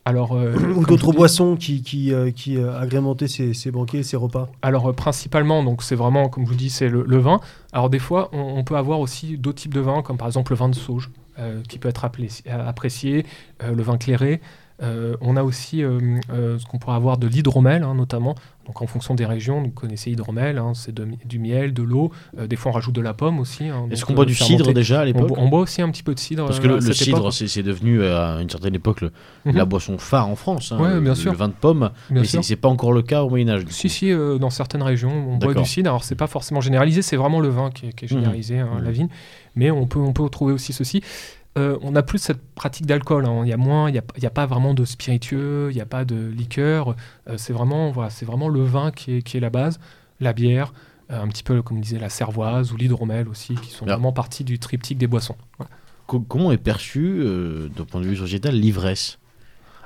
Alors, euh, ou je d'autres boissons qui, qui, euh, qui euh, agrémentaient ces, ces banquets, ces repas Alors euh, principalement, donc c'est vraiment, comme je vous dis, c'est le, le vin. Alors des fois, on, on peut avoir aussi d'autres types de vins, comme par exemple le vin de sauge, euh, qui peut être appelé- apprécié, euh, le vin clairé. Euh, on a aussi euh, euh, ce qu'on pourrait avoir de l'hydromel, hein, notamment. Donc en fonction des régions, vous connaissez hydromel, hein, c'est du miel, de l'eau. Des fois, on rajoute de la pomme aussi. hein, Est-ce qu'on boit du cidre déjà à l'époque on boit aussi un petit peu de cidre. Parce que le, le cidre, c'est devenu à une certaine époque le- Mhm. la boisson phare en France. Ouais, le, bien le sûr. vin de pomme, Bien mais c'est pas encore le cas au Moyen Âge. Si, si, dans certaines régions, on boit du cidre. Alors, c'est pas forcément généralisé, c'est vraiment le vin qui est, qui est Mhm. généralisé, Mhm. la vigne. Mais on peut, on peut trouver aussi ceci. Euh, on n'a plus cette pratique d'alcool. hein. Il y a moins, il n'y a, il y a pas vraiment de spiritueux, il n'y a pas de liqueur. Euh, c'est vraiment, voilà, c'est vraiment le vin qui est, qui est la base, la bière, euh, un petit peu comme disait la cervoise ou l'hydromel aussi, qui sont Ah. vraiment partie du triptyque des boissons. Comment est perçu, euh, d'un point de vue sociétal, l'ivresse?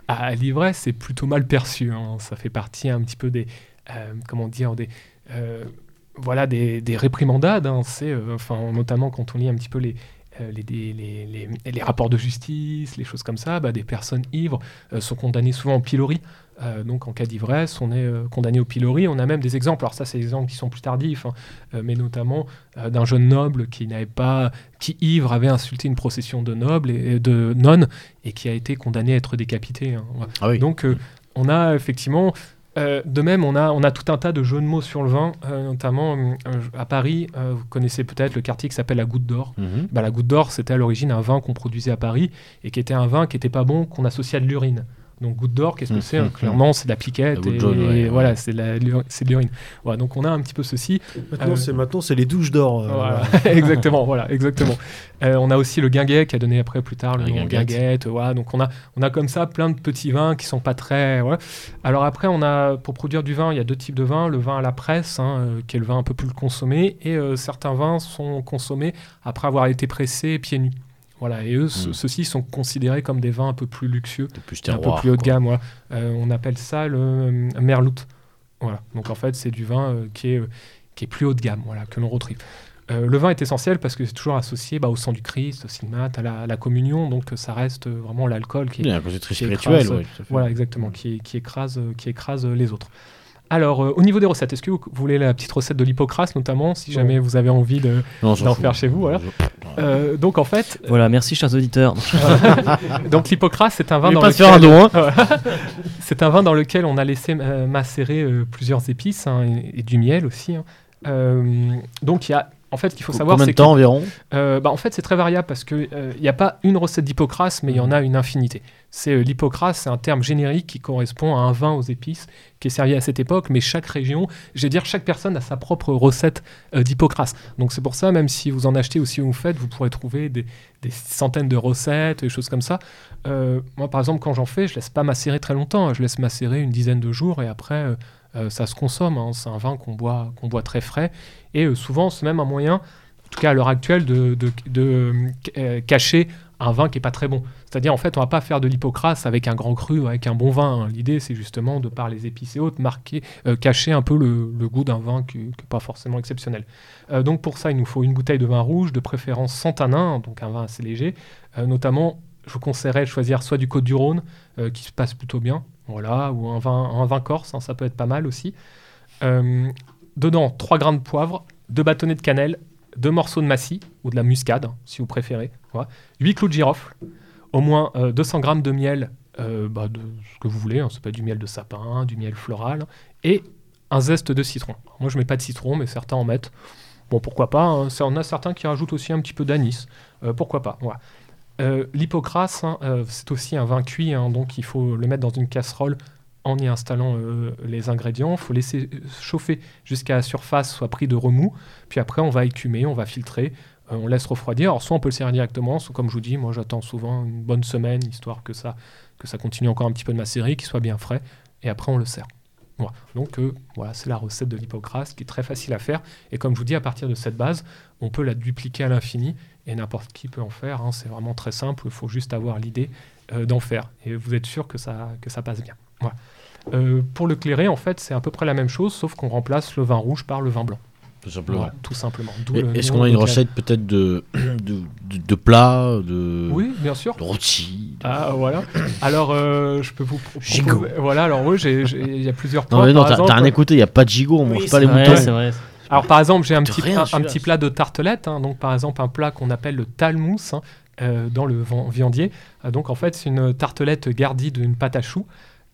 À l'ivresse, c'est plutôt mal perçu. hein. Ça fait partie un petit peu des, comment dire, des, voilà, des, des réprimandades. hein. C'est, euh, enfin, notamment quand on lit un petit peu les, euh, les, les, les- les- les rapports de justice, les choses comme ça, bah, des personnes ivres euh, sont condamnées souvent au pilori. Euh, donc en cas d'ivresse, on est condamné au pilori. On a même des exemples. Alors ça, c'est des exemples qui sont plus tardifs, hein, mais notamment d'un jeune noble qui n'avait pas, qui ivre avait insulté une procession de nobles et et de nonnes et qui a été condamné à être décapité. hein. Ah oui. Donc on a effectivement, euh, de même, on a, on a tout un tas de jeux de mots sur le vin, euh, notamment euh, à Paris. vous connaissez peut-être le quartier qui s'appelle la Goutte d'Or. Mhm. Bah, la Goutte d'Or, c'était à l'origine un vin qu'on produisait à Paris et qui était un vin qui était pas bon, qu'on associait à de l'urine. Donc Goutte d'Or, qu'est-ce que Mhm, c'est hein mhm. Clairement, c'est de la piquette La et, jaune, ouais, et ouais. voilà, c'est de l'urine. Voilà, donc on a un petit peu ceci. Maintenant, Euh, c'est maintenant, c'est les douches d'or. euh, Voilà, exactement, voilà, exactement. Euh, on a aussi le guinguet qui a donné après plus tard le nom guinguette. guinguette. Voilà, donc on a, on a comme ça plein de petits vins qui sont pas très. voilà. Alors après, on a pour produire du vin, il y a deux types de vins le vin à la presse, hein, qui est le vin un peu plus consommé, et euh, certains vins sont consommés après avoir été pressés pieds nus. Voilà, et eux, Mm. ceux-ci sont considérés comme des vins un peu plus luxueux un peu plus haut de gamme. voilà. Euh, on appelle ça le euh, merlout. Voilà. Donc en fait, c'est du vin euh, qui, est, qui est plus haut de gamme, voilà, que l'on retrouve. Euh, le vin est essentiel parce que c'est toujours associé bah, au sang du Christ, au cinémat, à la, à la communion, donc ça reste vraiment l'alcool qui, Il y a un côté très qui spirituel. écrase, ouais, voilà, exactement, qui, qui écrase, qui écrase les autres. Alors, euh, au niveau des recettes, est-ce que vous, vous voulez la petite recette de l'hypocrase, notamment, si jamais vous avez envie de... D'en fout. faire chez vous, voilà. Euh, donc, en fait, Voilà, merci chers auditeurs. donc l'hypocrase, c'est un vin dans pas lequel... se faire un don, hein. C'est un vin dans lequel on a laissé euh, macérer euh, plusieurs épices hein, et, et du miel aussi. hein. Euh, donc il y a, en fait, ce qu'il faut savoir, Combien de temps environ euh, bah, en fait, c'est très variable parce que euh, il n'y a pas une recette d'hypocrase, mais il y en a une infinité. C'est euh, l'hypocrase, c'est un terme générique qui correspond à un vin aux épices qui est servi à cette époque, mais chaque région, je vais dire, chaque personne a sa propre recette euh, d'hypocrase. Donc c'est pour ça, même si vous en achetez ou si vous faites, vous pourrez trouver des, des centaines de recettes, des choses comme ça. Euh, moi, par exemple, quand j'en fais, je laisse pas macérer très longtemps. hein. Je laisse macérer une dizaine de jours et après, euh, euh, ça se consomme. hein. C'est un vin qu'on boit, qu'on boit très frais. Et euh, souvent, c'est même un moyen, en tout cas à l'heure actuelle, de, euh, cacher un vin qui est pas très bon. C'est-à-dire, en fait, on va pas faire de l'hypocrase avec un grand cru, avec un bon vin. hein. L'idée, c'est justement, de par les épices et autres, marquer, euh, cacher un peu le, goût d'un vin qui n'est pas forcément exceptionnel. Euh, donc, pour ça, il nous faut une bouteille de vin rouge, de préférence sans tanin, donc un vin assez léger. Euh, notamment, je vous conseillerais de choisir soit du Côte du Rhône, euh, qui se passe plutôt bien, voilà, ou un vin, un vin corse, hein, ça peut être pas mal aussi. Euh, dedans, 3 grains de poivre, 2 bâtonnets de cannelle, 2 morceaux de massie, ou de la muscade, hein, si vous préférez, voilà. 8 clous de girofle, au moins euh, 200 grammes de miel, euh, bah, de ce que vous voulez, hein, ça peut être du miel de sapin, du miel floral, et un zeste de citron. Moi, je mets pas de citron, mais certains en mettent. Bon, pourquoi pas, hein, on a certains qui rajoutent aussi un petit peu d'anis, euh, pourquoi pas. Euh, hein, euh, c'est aussi un vin cuit, hein, donc il faut le mettre dans une casserole en y installant euh, les ingrédients. Il faut laisser euh, chauffer jusqu'à la surface soit pris de remous. Puis après, on va écumer, on va filtrer, on laisse refroidir. Alors, soit on peut le servir directement, soit comme je vous dis, moi j'attends souvent une bonne semaine, histoire que ça, continue encore un petit peu de macérer, qu'il soit bien frais. Et après, on le sert. Donc voilà, c'est la recette de l'hypocrase qui est très facile à faire. Et comme je vous dis, à partir de cette base, on peut la dupliquer à l'infini et n'importe qui peut en faire. hein. C'est vraiment très simple. Il faut juste avoir l'idée euh, d'en faire. Et vous êtes sûr que ça, que ça passe bien. Voilà. Euh, pour le clairer, en fait, c'est à peu près la même chose, sauf qu'on remplace le vin rouge par le vin blanc. Tout simplement. Voilà, tout Est-ce qu'on a une recette peut-être de, de, de, de plat, de, Oui, bien sûr. de rôti de- Ah voilà. Alors euh, je peux vous proposer- Voilà. Alors oui, il y a plusieurs Non, plats. mais non, t'as rien écouté, il n'y a pas de gigot, on mange pas les Ouais, moutons. c'est vrai. Alors par exemple, j'ai un petit, rien, un, petit plat de tartelette. hein. donc par exemple un plat qu'on appelle le talmousse hein, euh, dans le viandier. Euh, donc en fait c'est une tartelette gardie d'une pâte à choux.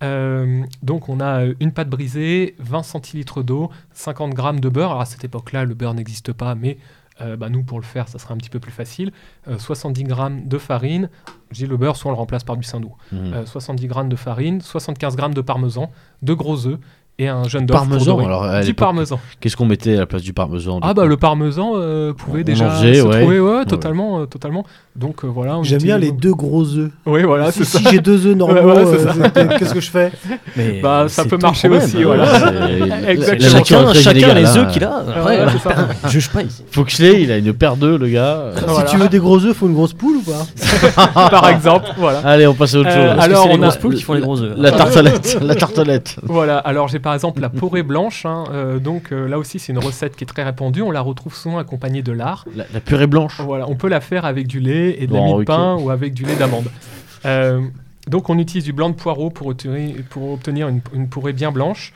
Euh, donc on a une pâte brisée, 20 centilitres d'eau, 50 grammes de beurre. Alors à cette époque-là, le beurre n'existe pas, mais euh, bah, nous pour le faire, ça sera un petit peu plus facile. Euh, 70 grammes de farine. Je dis le beurre, soit on le remplace par du saindoux. Euh, 70 grammes de farine, 75 grammes de parmesan, deux gros œufs et un jaune d'œuf. pour Parmesan, alors, du parmesan. Qu'est-ce qu'on mettait à la place du parmesan Ah bah le parmesan euh, pouvait On déjà faisait, se ouais. trouver, ouais, Ouais, totalement, euh, totalement. Donc euh, voilà. on J'aime bien les utilise- deux gros œufs. Oui, voilà, si c'est si ça. j'ai deux œufs normaux, euh, qu'est-ce que je fais Mais Bah, ça peut marcher problème. aussi, voilà. Chacun, Exactement. Chacun, les hein. œufs qu'il a. Ça. juge pas ici. Foxley, il a une paire d'œufs, le gars. Si tu veux des gros œufs, faut une grosse poule ou pas Par exemple, voilà. Allez, on passe à autre Euh, chose. Que Alors, les on a- grosses poules qui font les gros œufs. La tartelette, la tartelette. Voilà. Alors j'ai par exemple la porée blanche. hein, euh, donc euh, là aussi, c'est une recette qui est très répandue. On la retrouve souvent accompagnée de lard. La, la purée blanche. Voilà, on peut la faire avec du lait et de la Bon, de pain ou avec du lait d'amande. Euh, donc on utilise du blanc de poireau pour obtenir, pour obtenir une, une purée bien blanche.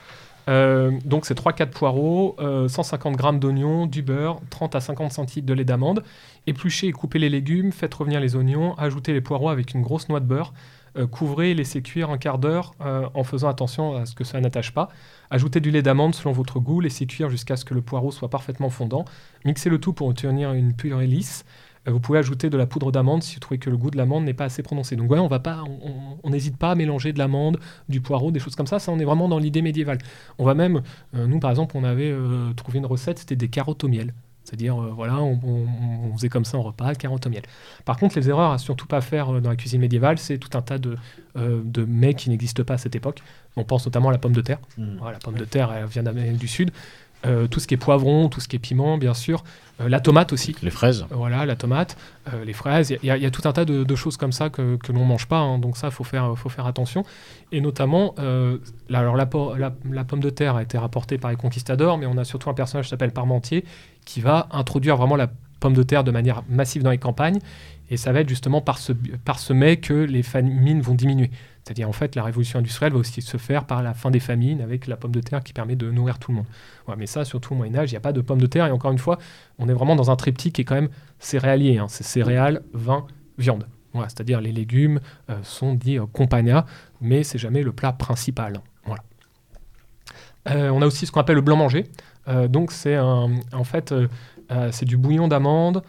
Donc c'est 3-4 poireaux, euh, 150 g d'oignons, du beurre, 30 à 50 centilitres de lait d'amande. Épluchez et coupez les légumes, faites revenir les oignons, ajoutez les poireaux avec une grosse noix de beurre. Euh, couvrez et laissez cuire un quart d'heure euh, en faisant attention à ce que ça n'attache pas. Ajoutez du lait d'amande selon votre goût, laissez cuire jusqu'à ce que le poireau soit parfaitement fondant. Mixez le tout pour obtenir une purée lisse. Euh, Vous pouvez ajouter de la poudre d'amande si vous trouvez que le goût de l'amande n'est pas assez prononcé. Donc voilà, on pas, on- n'hésite pas à mélanger de l'amande, du poireau, des choses comme ça. Ça, on est vraiment dans l'idée médiévale. On va même, nous par exemple, on avait trouvé une recette, c'était des carottes au miel. C'est-à-dire, euh, voilà, on, on- on faisait comme ça en repas, carottes au miel. Par contre, les erreurs à surtout pas faire euh, dans la cuisine médiévale, c'est tout un tas de, euh, de mets qui n'existent pas à cette époque. On pense notamment à la pomme de terre. Mm. Voilà, la pomme de terre, elle vient d'Amérique du Sud. Euh, tout ce qui est poivron, tout ce qui est piment, bien sûr. Euh, la tomate aussi. Les fraises. Voilà, la tomate, euh, les fraises, il y, y a tout un tas de, de choses comme ça que, que l'on mange pas, hein, donc ça, il faut faire, faut faire attention. Et notamment, euh, là, alors la, po- la- la pomme de terre a été rapportée par les conquistadors, mais on a surtout un personnage qui s'appelle Parmentier, qui va introduire vraiment la pomme de terre de manière massive dans les campagnes, et ça va être justement par ce, par ce mets que les famines vont diminuer. C'est-à-dire, en fait, la révolution industrielle va aussi se faire par la fin des famines, avec la pomme de terre qui permet de nourrir tout le monde. Mais ça, surtout au Moyen-Âge, il n'y a pas de pomme de terre, et encore une fois, on est vraiment dans un triptyque qui est quand même céréalier. hein. C'est céréales, vin, viande. C'est-à-dire les légumes euh, sont dits euh, compagna, mais c'est jamais le plat principal. Voilà. Euh, on a aussi ce qu'on appelle le blanc manger. Euh, donc c'est en fait c'est du bouillon d'amande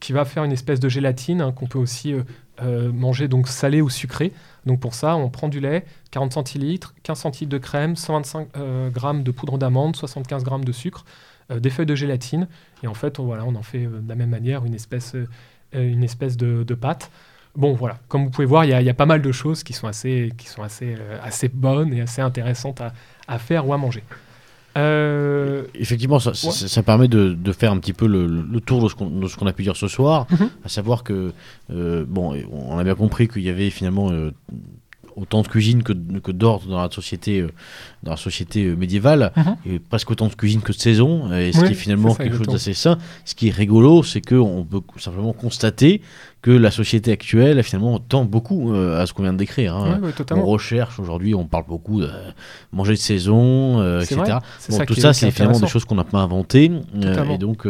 qui va faire une espèce de gélatine hein, qu'on peut aussi euh, euh, manger donc salé ou sucré. Donc pour ça, on prend du lait, 40 centilitres, 15 centilitres de crème, 125 euh, grammes de poudre d'amande, 75 grammes de sucre, euh, des feuilles de gélatine. Et en fait, on, en fait de la même manière une espèce, de, pâte. Bon, voilà, comme vous pouvez voir, il y, a- pas mal de choses qui sont assez, bonnes et assez intéressantes à faire ou à manger. Euh, Effectivement, ça, ça- Ouais. ça permet de, de faire un petit peu le, le tour de ce qu'on a pu dire ce soir, Mhm. à savoir que, euh, bon, on a bien compris qu'il y avait finalement euh, autant de cuisine que, que d'ordre dans la société, dans la société médiévale, Mhm. et presque autant de cuisine que de saison, et ce Oui, qui est finalement ça, quelque chose d'assez sain. Ce qui est rigolo, c'est qu'on peut simplement constater que la société actuelle, finalement, tend beaucoup euh, à ce qu'on vient de décrire. hein. ouais, ouais, On recherche aujourd'hui, on parle beaucoup de manger de saison, euh, etc. vrai, Bon, ça tout ça, c'est finalement des choses qu'on n'a pas inventées. euh, et donc,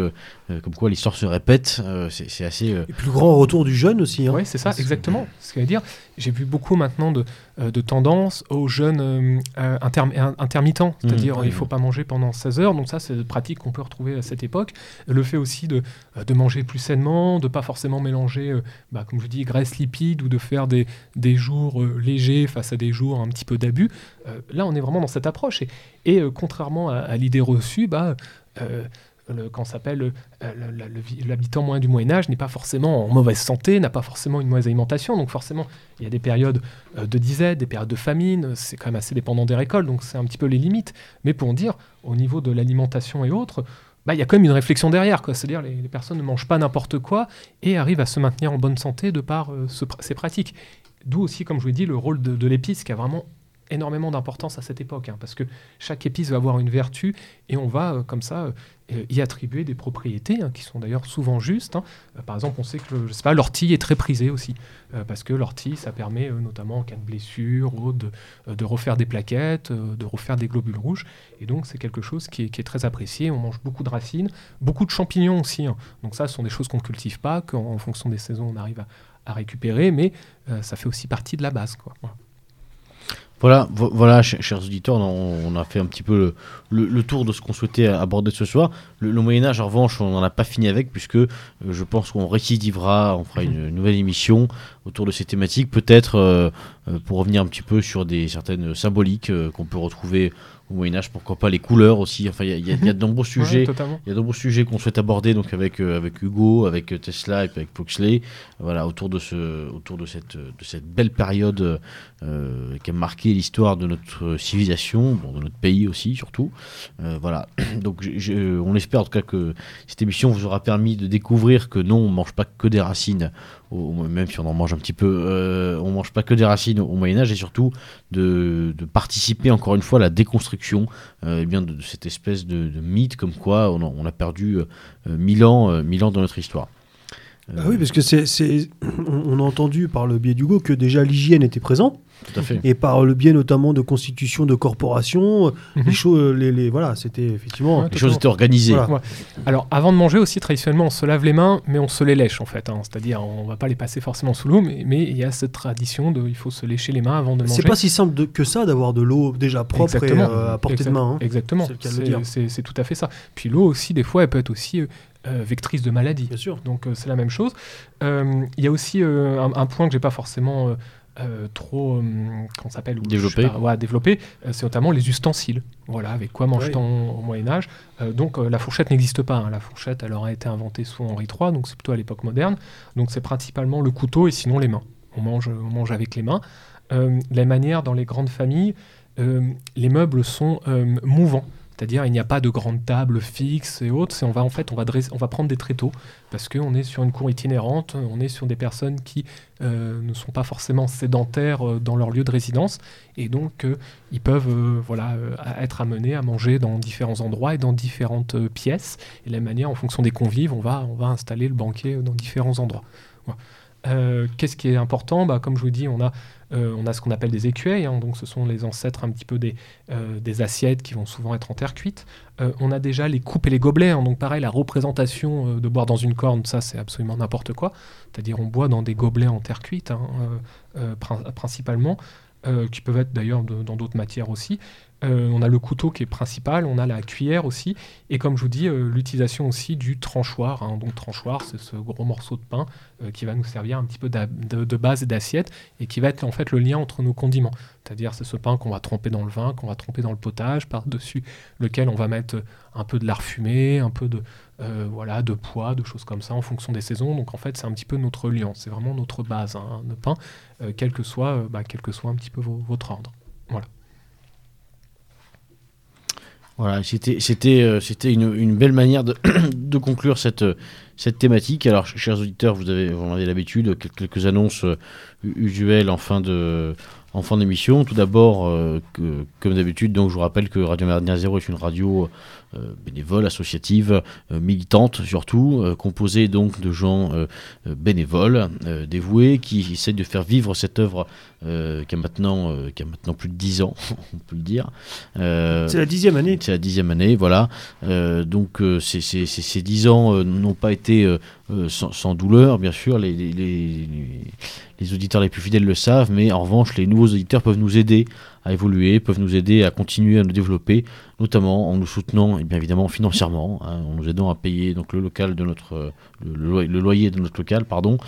comme quoi l'histoire se répète, euh, c'est assez. euh, Et puis le grand retour du jeune aussi. hein. Oui, c'est ça, exactement. Ce veux dire, j'ai vu beaucoup maintenant de, de tendances aux jeunes euh, euh, interm- in- intermittents, c'est-à-dire Mmh, il oui. faut pas manger pendant 16 heures, donc ça c'est des pratiques qu'on peut retrouver à cette époque. Le fait aussi de, euh, de manger plus sainement, de pas forcément mélanger, euh, bah, comme je dis, graisse lipide ou de faire des, des jours euh, légers face à des jours un petit peu d'abus. Euh, là, on est vraiment dans cette approche. Et, et, euh, contrairement à, à l'idée reçue, bah, euh, quand s'appelle euh, l'habitant moyen du Moyen Âge n'est pas forcément en mauvaise santé, n'a pas forcément une mauvaise alimentation, donc forcément il y a des périodes euh, de disette, des périodes de famine, c'est quand même assez dépendant des récoltes, donc c'est un petit peu les limites. Mais pour dire, au niveau de l'alimentation et autres, bah, il y a quand même une réflexion derrière, c'est-à-dire les, les personnes ne mangent pas n'importe quoi et arrivent à se maintenir en bonne santé de par euh, ces pratiques. D'où aussi, comme je vous l'ai dit, le rôle de, de l'épice qui a vraiment énormément d'importance à cette époque, hein, parce que chaque épice va avoir une vertu et on va euh, comme ça euh, y attribuer des propriétés hein, qui sont d'ailleurs souvent justes. hein. Euh, par exemple, on sait que je sais pas, l'ortie est très prisée aussi, euh, parce que l'ortie, ça permet euh, notamment en cas de blessure ou de, euh, de refaire des plaquettes, euh, de refaire des globules rouges, et donc c'est quelque chose qui est, très apprécié. On mange beaucoup de racines, beaucoup de champignons aussi. Donc ça, ce sont des choses qu'on ne cultive pas, qu'en en fonction des saisons, on arrive à, récupérer, mais euh, ça fait aussi partie de la base. Voilà, vo- voilà, ch- chers auditeurs, on, on a fait un petit peu le, le- le tour de ce qu'on souhaitait aborder ce soir. Le, le Moyen Âge, en revanche, on n'en a pas fini avec, puisque euh, je pense qu'on récidivera, on fera une, nouvelle émission autour de ces thématiques, peut-être euh, euh, pour revenir un petit peu sur des certaines symboliques qu'on peut retrouver au Moyen Âge, pourquoi pas les couleurs aussi. Enfin, il y y, a- il y a de nombreux sujets. Il y a de nombreux sujets qu'on souhaite aborder donc avec, euh, avec Hugo, avec Tesla et puis avec Foxley, voilà, autour de, ce, autour de, cette, de cette belle période euh, qui a marqué l'histoire de notre civilisation, bon, de notre pays aussi surtout. Euh, voilà, donc on espère en tout cas que cette émission vous aura permis de découvrir que non, on ne mange pas que des racines même si on en mange un petit peu, euh, on mange pas que des racines au Moyen Âge et surtout de, participer encore une fois à la déconstruction euh, eh de, cette espèce de, mythe comme quoi on a, on a perdu euh, euh, mille ans, mille ans dans notre histoire. Euh, Ah oui, parce que c'est, c'est- on a entendu par le biais d'Hugo que déjà l'hygiène était présente, tout à fait. et par le biais notamment de constitution de corporations, Mhm. les choses, les, les- voilà, c'était effectivement. Ouais. Les choses étaient organisées. Voilà. Alors, avant de manger aussi, traditionnellement, on se lave les mains, mais on se les lèche en fait. hein. C'est-à-dire, on va pas les passer forcément sous l'eau, mais, il y a cette tradition de, il faut se lécher les mains avant de manger. C'est pas si simple de- que ça d'avoir de l'eau déjà propre et euh, à portée de main. hein. Exactement. C'est le cas de le C'est- dire. C'est c'est tout à fait ça. Puis l'eau aussi, des fois, elle peut être aussi euh, vectrice de maladies. Bien sûr. Donc euh, c'est la même chose. Euh, Il y a aussi euh, un, un point que j'ai pas forcément euh, euh, trop, euh, comment ça s'appelle Développé. pas, ouais, développé, euh, c'est notamment les ustensiles. Voilà, avec quoi mange-t-on au Moyen Âge Euh, Donc euh, la fourchette n'existe pas. hein. La fourchette, elle aurait été inventée sous Henri III, donc c'est plutôt à l'époque moderne. Donc c'est principalement le couteau et sinon les mains. On mange, on mange avec les mains. Euh, la manière dans les grandes familles, euh, les meubles sont euh, mouvants. C'est-à-dire, il n'y a pas de grande table fixe et autres. On va en fait, on va, dresser- on va prendre des tréteaux parce qu'on est sur une cour itinérante. On est sur des personnes qui euh, ne sont pas forcément sédentaires euh, dans leur lieu de résidence et donc euh, ils peuvent voilà être amenés à manger dans différents endroits et dans différentes pièces. Et de la même manière, en fonction des convives, on va on va installer le banquet dans différents endroits. Voilà. Euh, Qu'est-ce qui est important? Bah, Comme je vous dis, on a, euh, on a ce qu'on appelle des écueils, hein, donc ce sont les ancêtres un petit peu des, euh, des assiettes qui vont souvent être en terre cuite. On a déjà les coupes et les gobelets, hein, donc pareil, la représentation de boire dans une corne, ça c'est absolument n'importe quoi. C'est-à-dire on boit dans des gobelets en terre cuite, hein, prin- principalement, qui peuvent être d'ailleurs dans d'autres matières aussi. Euh, on a le couteau qui est principal, on a la cuillère aussi, et comme je vous dis, euh, l'utilisation aussi du tranchoir. hein. donc tranchoir, c'est ce gros morceau de pain euh, qui va nous servir un petit peu de, de base et d'assiette, et qui va être en fait le lien entre nos condiments. C'est-à-dire c'est ce pain qu'on va tremper dans le vin, qu'on va tremper dans le potage, par-dessus lequel on va mettre un peu de lard fumé, un peu de, voilà, de pois, de choses comme ça en fonction des saisons. Donc en fait c'est un petit peu notre lien, c'est vraiment notre base hein, de pain, quel, que soit, bah, quel que soit un petit peu vo- votre ordre. Voilà, c'était c'était euh, une, belle manière de, de conclure cette euh, cette thématique. Alors, ch- chers auditeurs, vous avez vous en l'habitude, quel- quelques annonces euh, usuelles en fin de en fin d'émission. Tout d'abord, comme d'habitude, donc je vous rappelle que Radio Méridien Zéro est une radio euh, bénévole, associative, euh, militante surtout, euh, composée donc de gens bénévoles, dévoués, qui essaient de faire vivre cette œuvre qui a maintenant qui a maintenant plus de 10 ans, on peut le dire. C'est la dixième année. c'est la dixième année, voilà. Donc ces, ces, ces- dix ans n'ont pas été sans, sans douleur, bien sûr. Les, les, les- les auditeurs les plus fidèles le savent, mais en revanche, les nouveaux auditeurs peuvent nous aider à évoluer, peuvent nous aider à continuer à nous développer, notamment en nous soutenant, et bien évidemment financièrement, hein, en nous aidant à payer donc le local de notre euh, le loyer de notre local, pardon.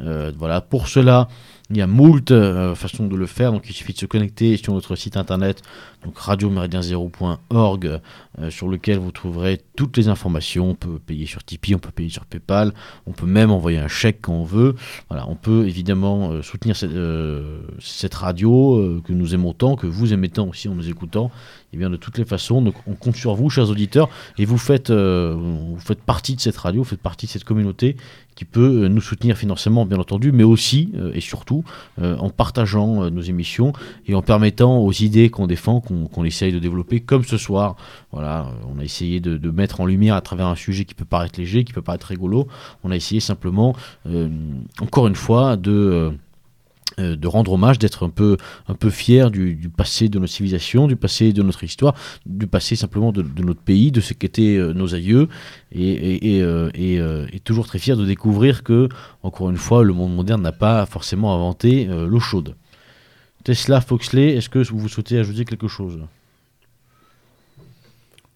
Euh, voilà. Pour cela, il y a moult euh, façons de le faire. Donc il suffit de se connecter sur notre site internet, donc radioméridien0.org, euh, sur lequel vous trouverez toutes les informations. On peut payer sur Tipeee, on peut payer sur PayPal, on peut même envoyer un chèque quand on veut. Voilà, on peut évidemment euh, soutenir cette, radio que nous aimons tant, que vous aimez tant aussi en nous écoutant. Et bien de toutes les façons, on compte sur vous, chers auditeurs, et vous faites partie de cette radio, vous faites partie de cette communauté qui peut euh, nous soutenir financièrement, bien entendu, mais aussi euh, et surtout euh, en partageant nos émissions et en permettant aux idées qu'on défend, qu'on essaye de développer, comme ce soir. Voilà, on a essayé de, de mettre en lumière à travers un sujet qui peut paraître léger, qui peut paraître rigolo. On a essayé simplement, encore une fois, de de rendre hommage, d'être un peu, un peu fier du, du passé de notre civilisation, du passé de notre histoire, du passé simplement de, de notre pays, de ce qu'étaient euh, nos aïeux, et, et, et, euh, et, euh, toujours très fier de découvrir que, encore une fois, le monde moderne n'a pas forcément inventé euh, l'eau chaude. Tesla, Foxley, est-ce que vous souhaitez ajouter quelque chose?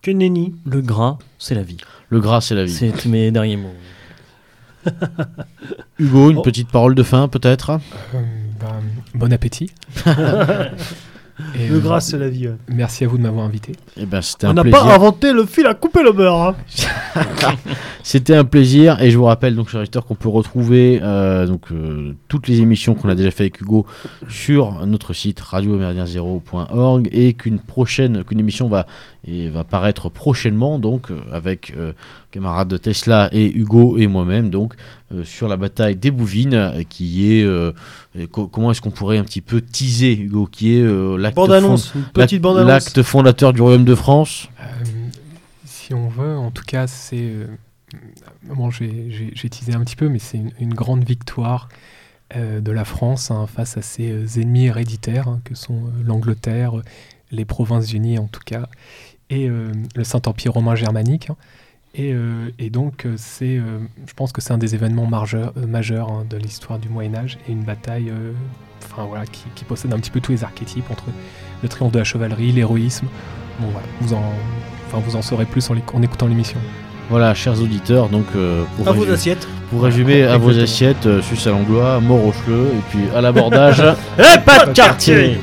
Que nenni. Le gras, c'est la vie. Le gras, c'est la vie. C'est mes derniers mots. Hugo, une Oh. petite parole de fin, peut-être? Euh, ben, bon appétit. Et, Le euh, gras, c'est la vie. ouais. Merci à vous de m'avoir invité. Eh ben, On n'a pas inventé le fil à couper le beurre. hein. C'était un plaisir et je vous rappelle donc chers qu'on peut retrouver euh, donc euh, toutes les émissions qu'on a déjà fait avec Hugo sur notre site radioméridien0.org et qu'une prochaine qu'une émission va et va paraître prochainement donc euh, avec euh, camarades de Tesla et Hugo et moi-même donc euh, sur la bataille des Bouvines, euh, qui est euh, co- comment est-ce qu'on pourrait un petit peu teaser Hugo, qui est euh, l'acte fond- fondateur du Royaume de France. Euh, si on veut, en tout cas, c'est. bon, j'ai- teasé un petit peu, mais c'est une, une grande victoire euh, de la France hein, face à ses ennemis héréditaires, hein, que sont euh, l'Angleterre, les Provinces-Unies en tout cas, et euh, le Saint-Empire romain germanique. hein. Et, euh, et donc, euh, c'est, euh, je pense que c'est un des événements majeurs, euh, majeurs hein, de l'histoire du Moyen Âge et une bataille, euh, enfin voilà, qui, qui possède un petit peu tous les archétypes entre le triomphe de la chevalerie, l'héroïsme. Bon voilà, vous en, enfin vous en saurez plus en, écoutant l'émission. Voilà, chers auditeurs, donc euh, pour, À vos résumer, assiettes. pour résumer à vos assiettes, euh, suce à l'anglois, mort au cheveux, et puis à l'abordage. Eh, pas de quartier.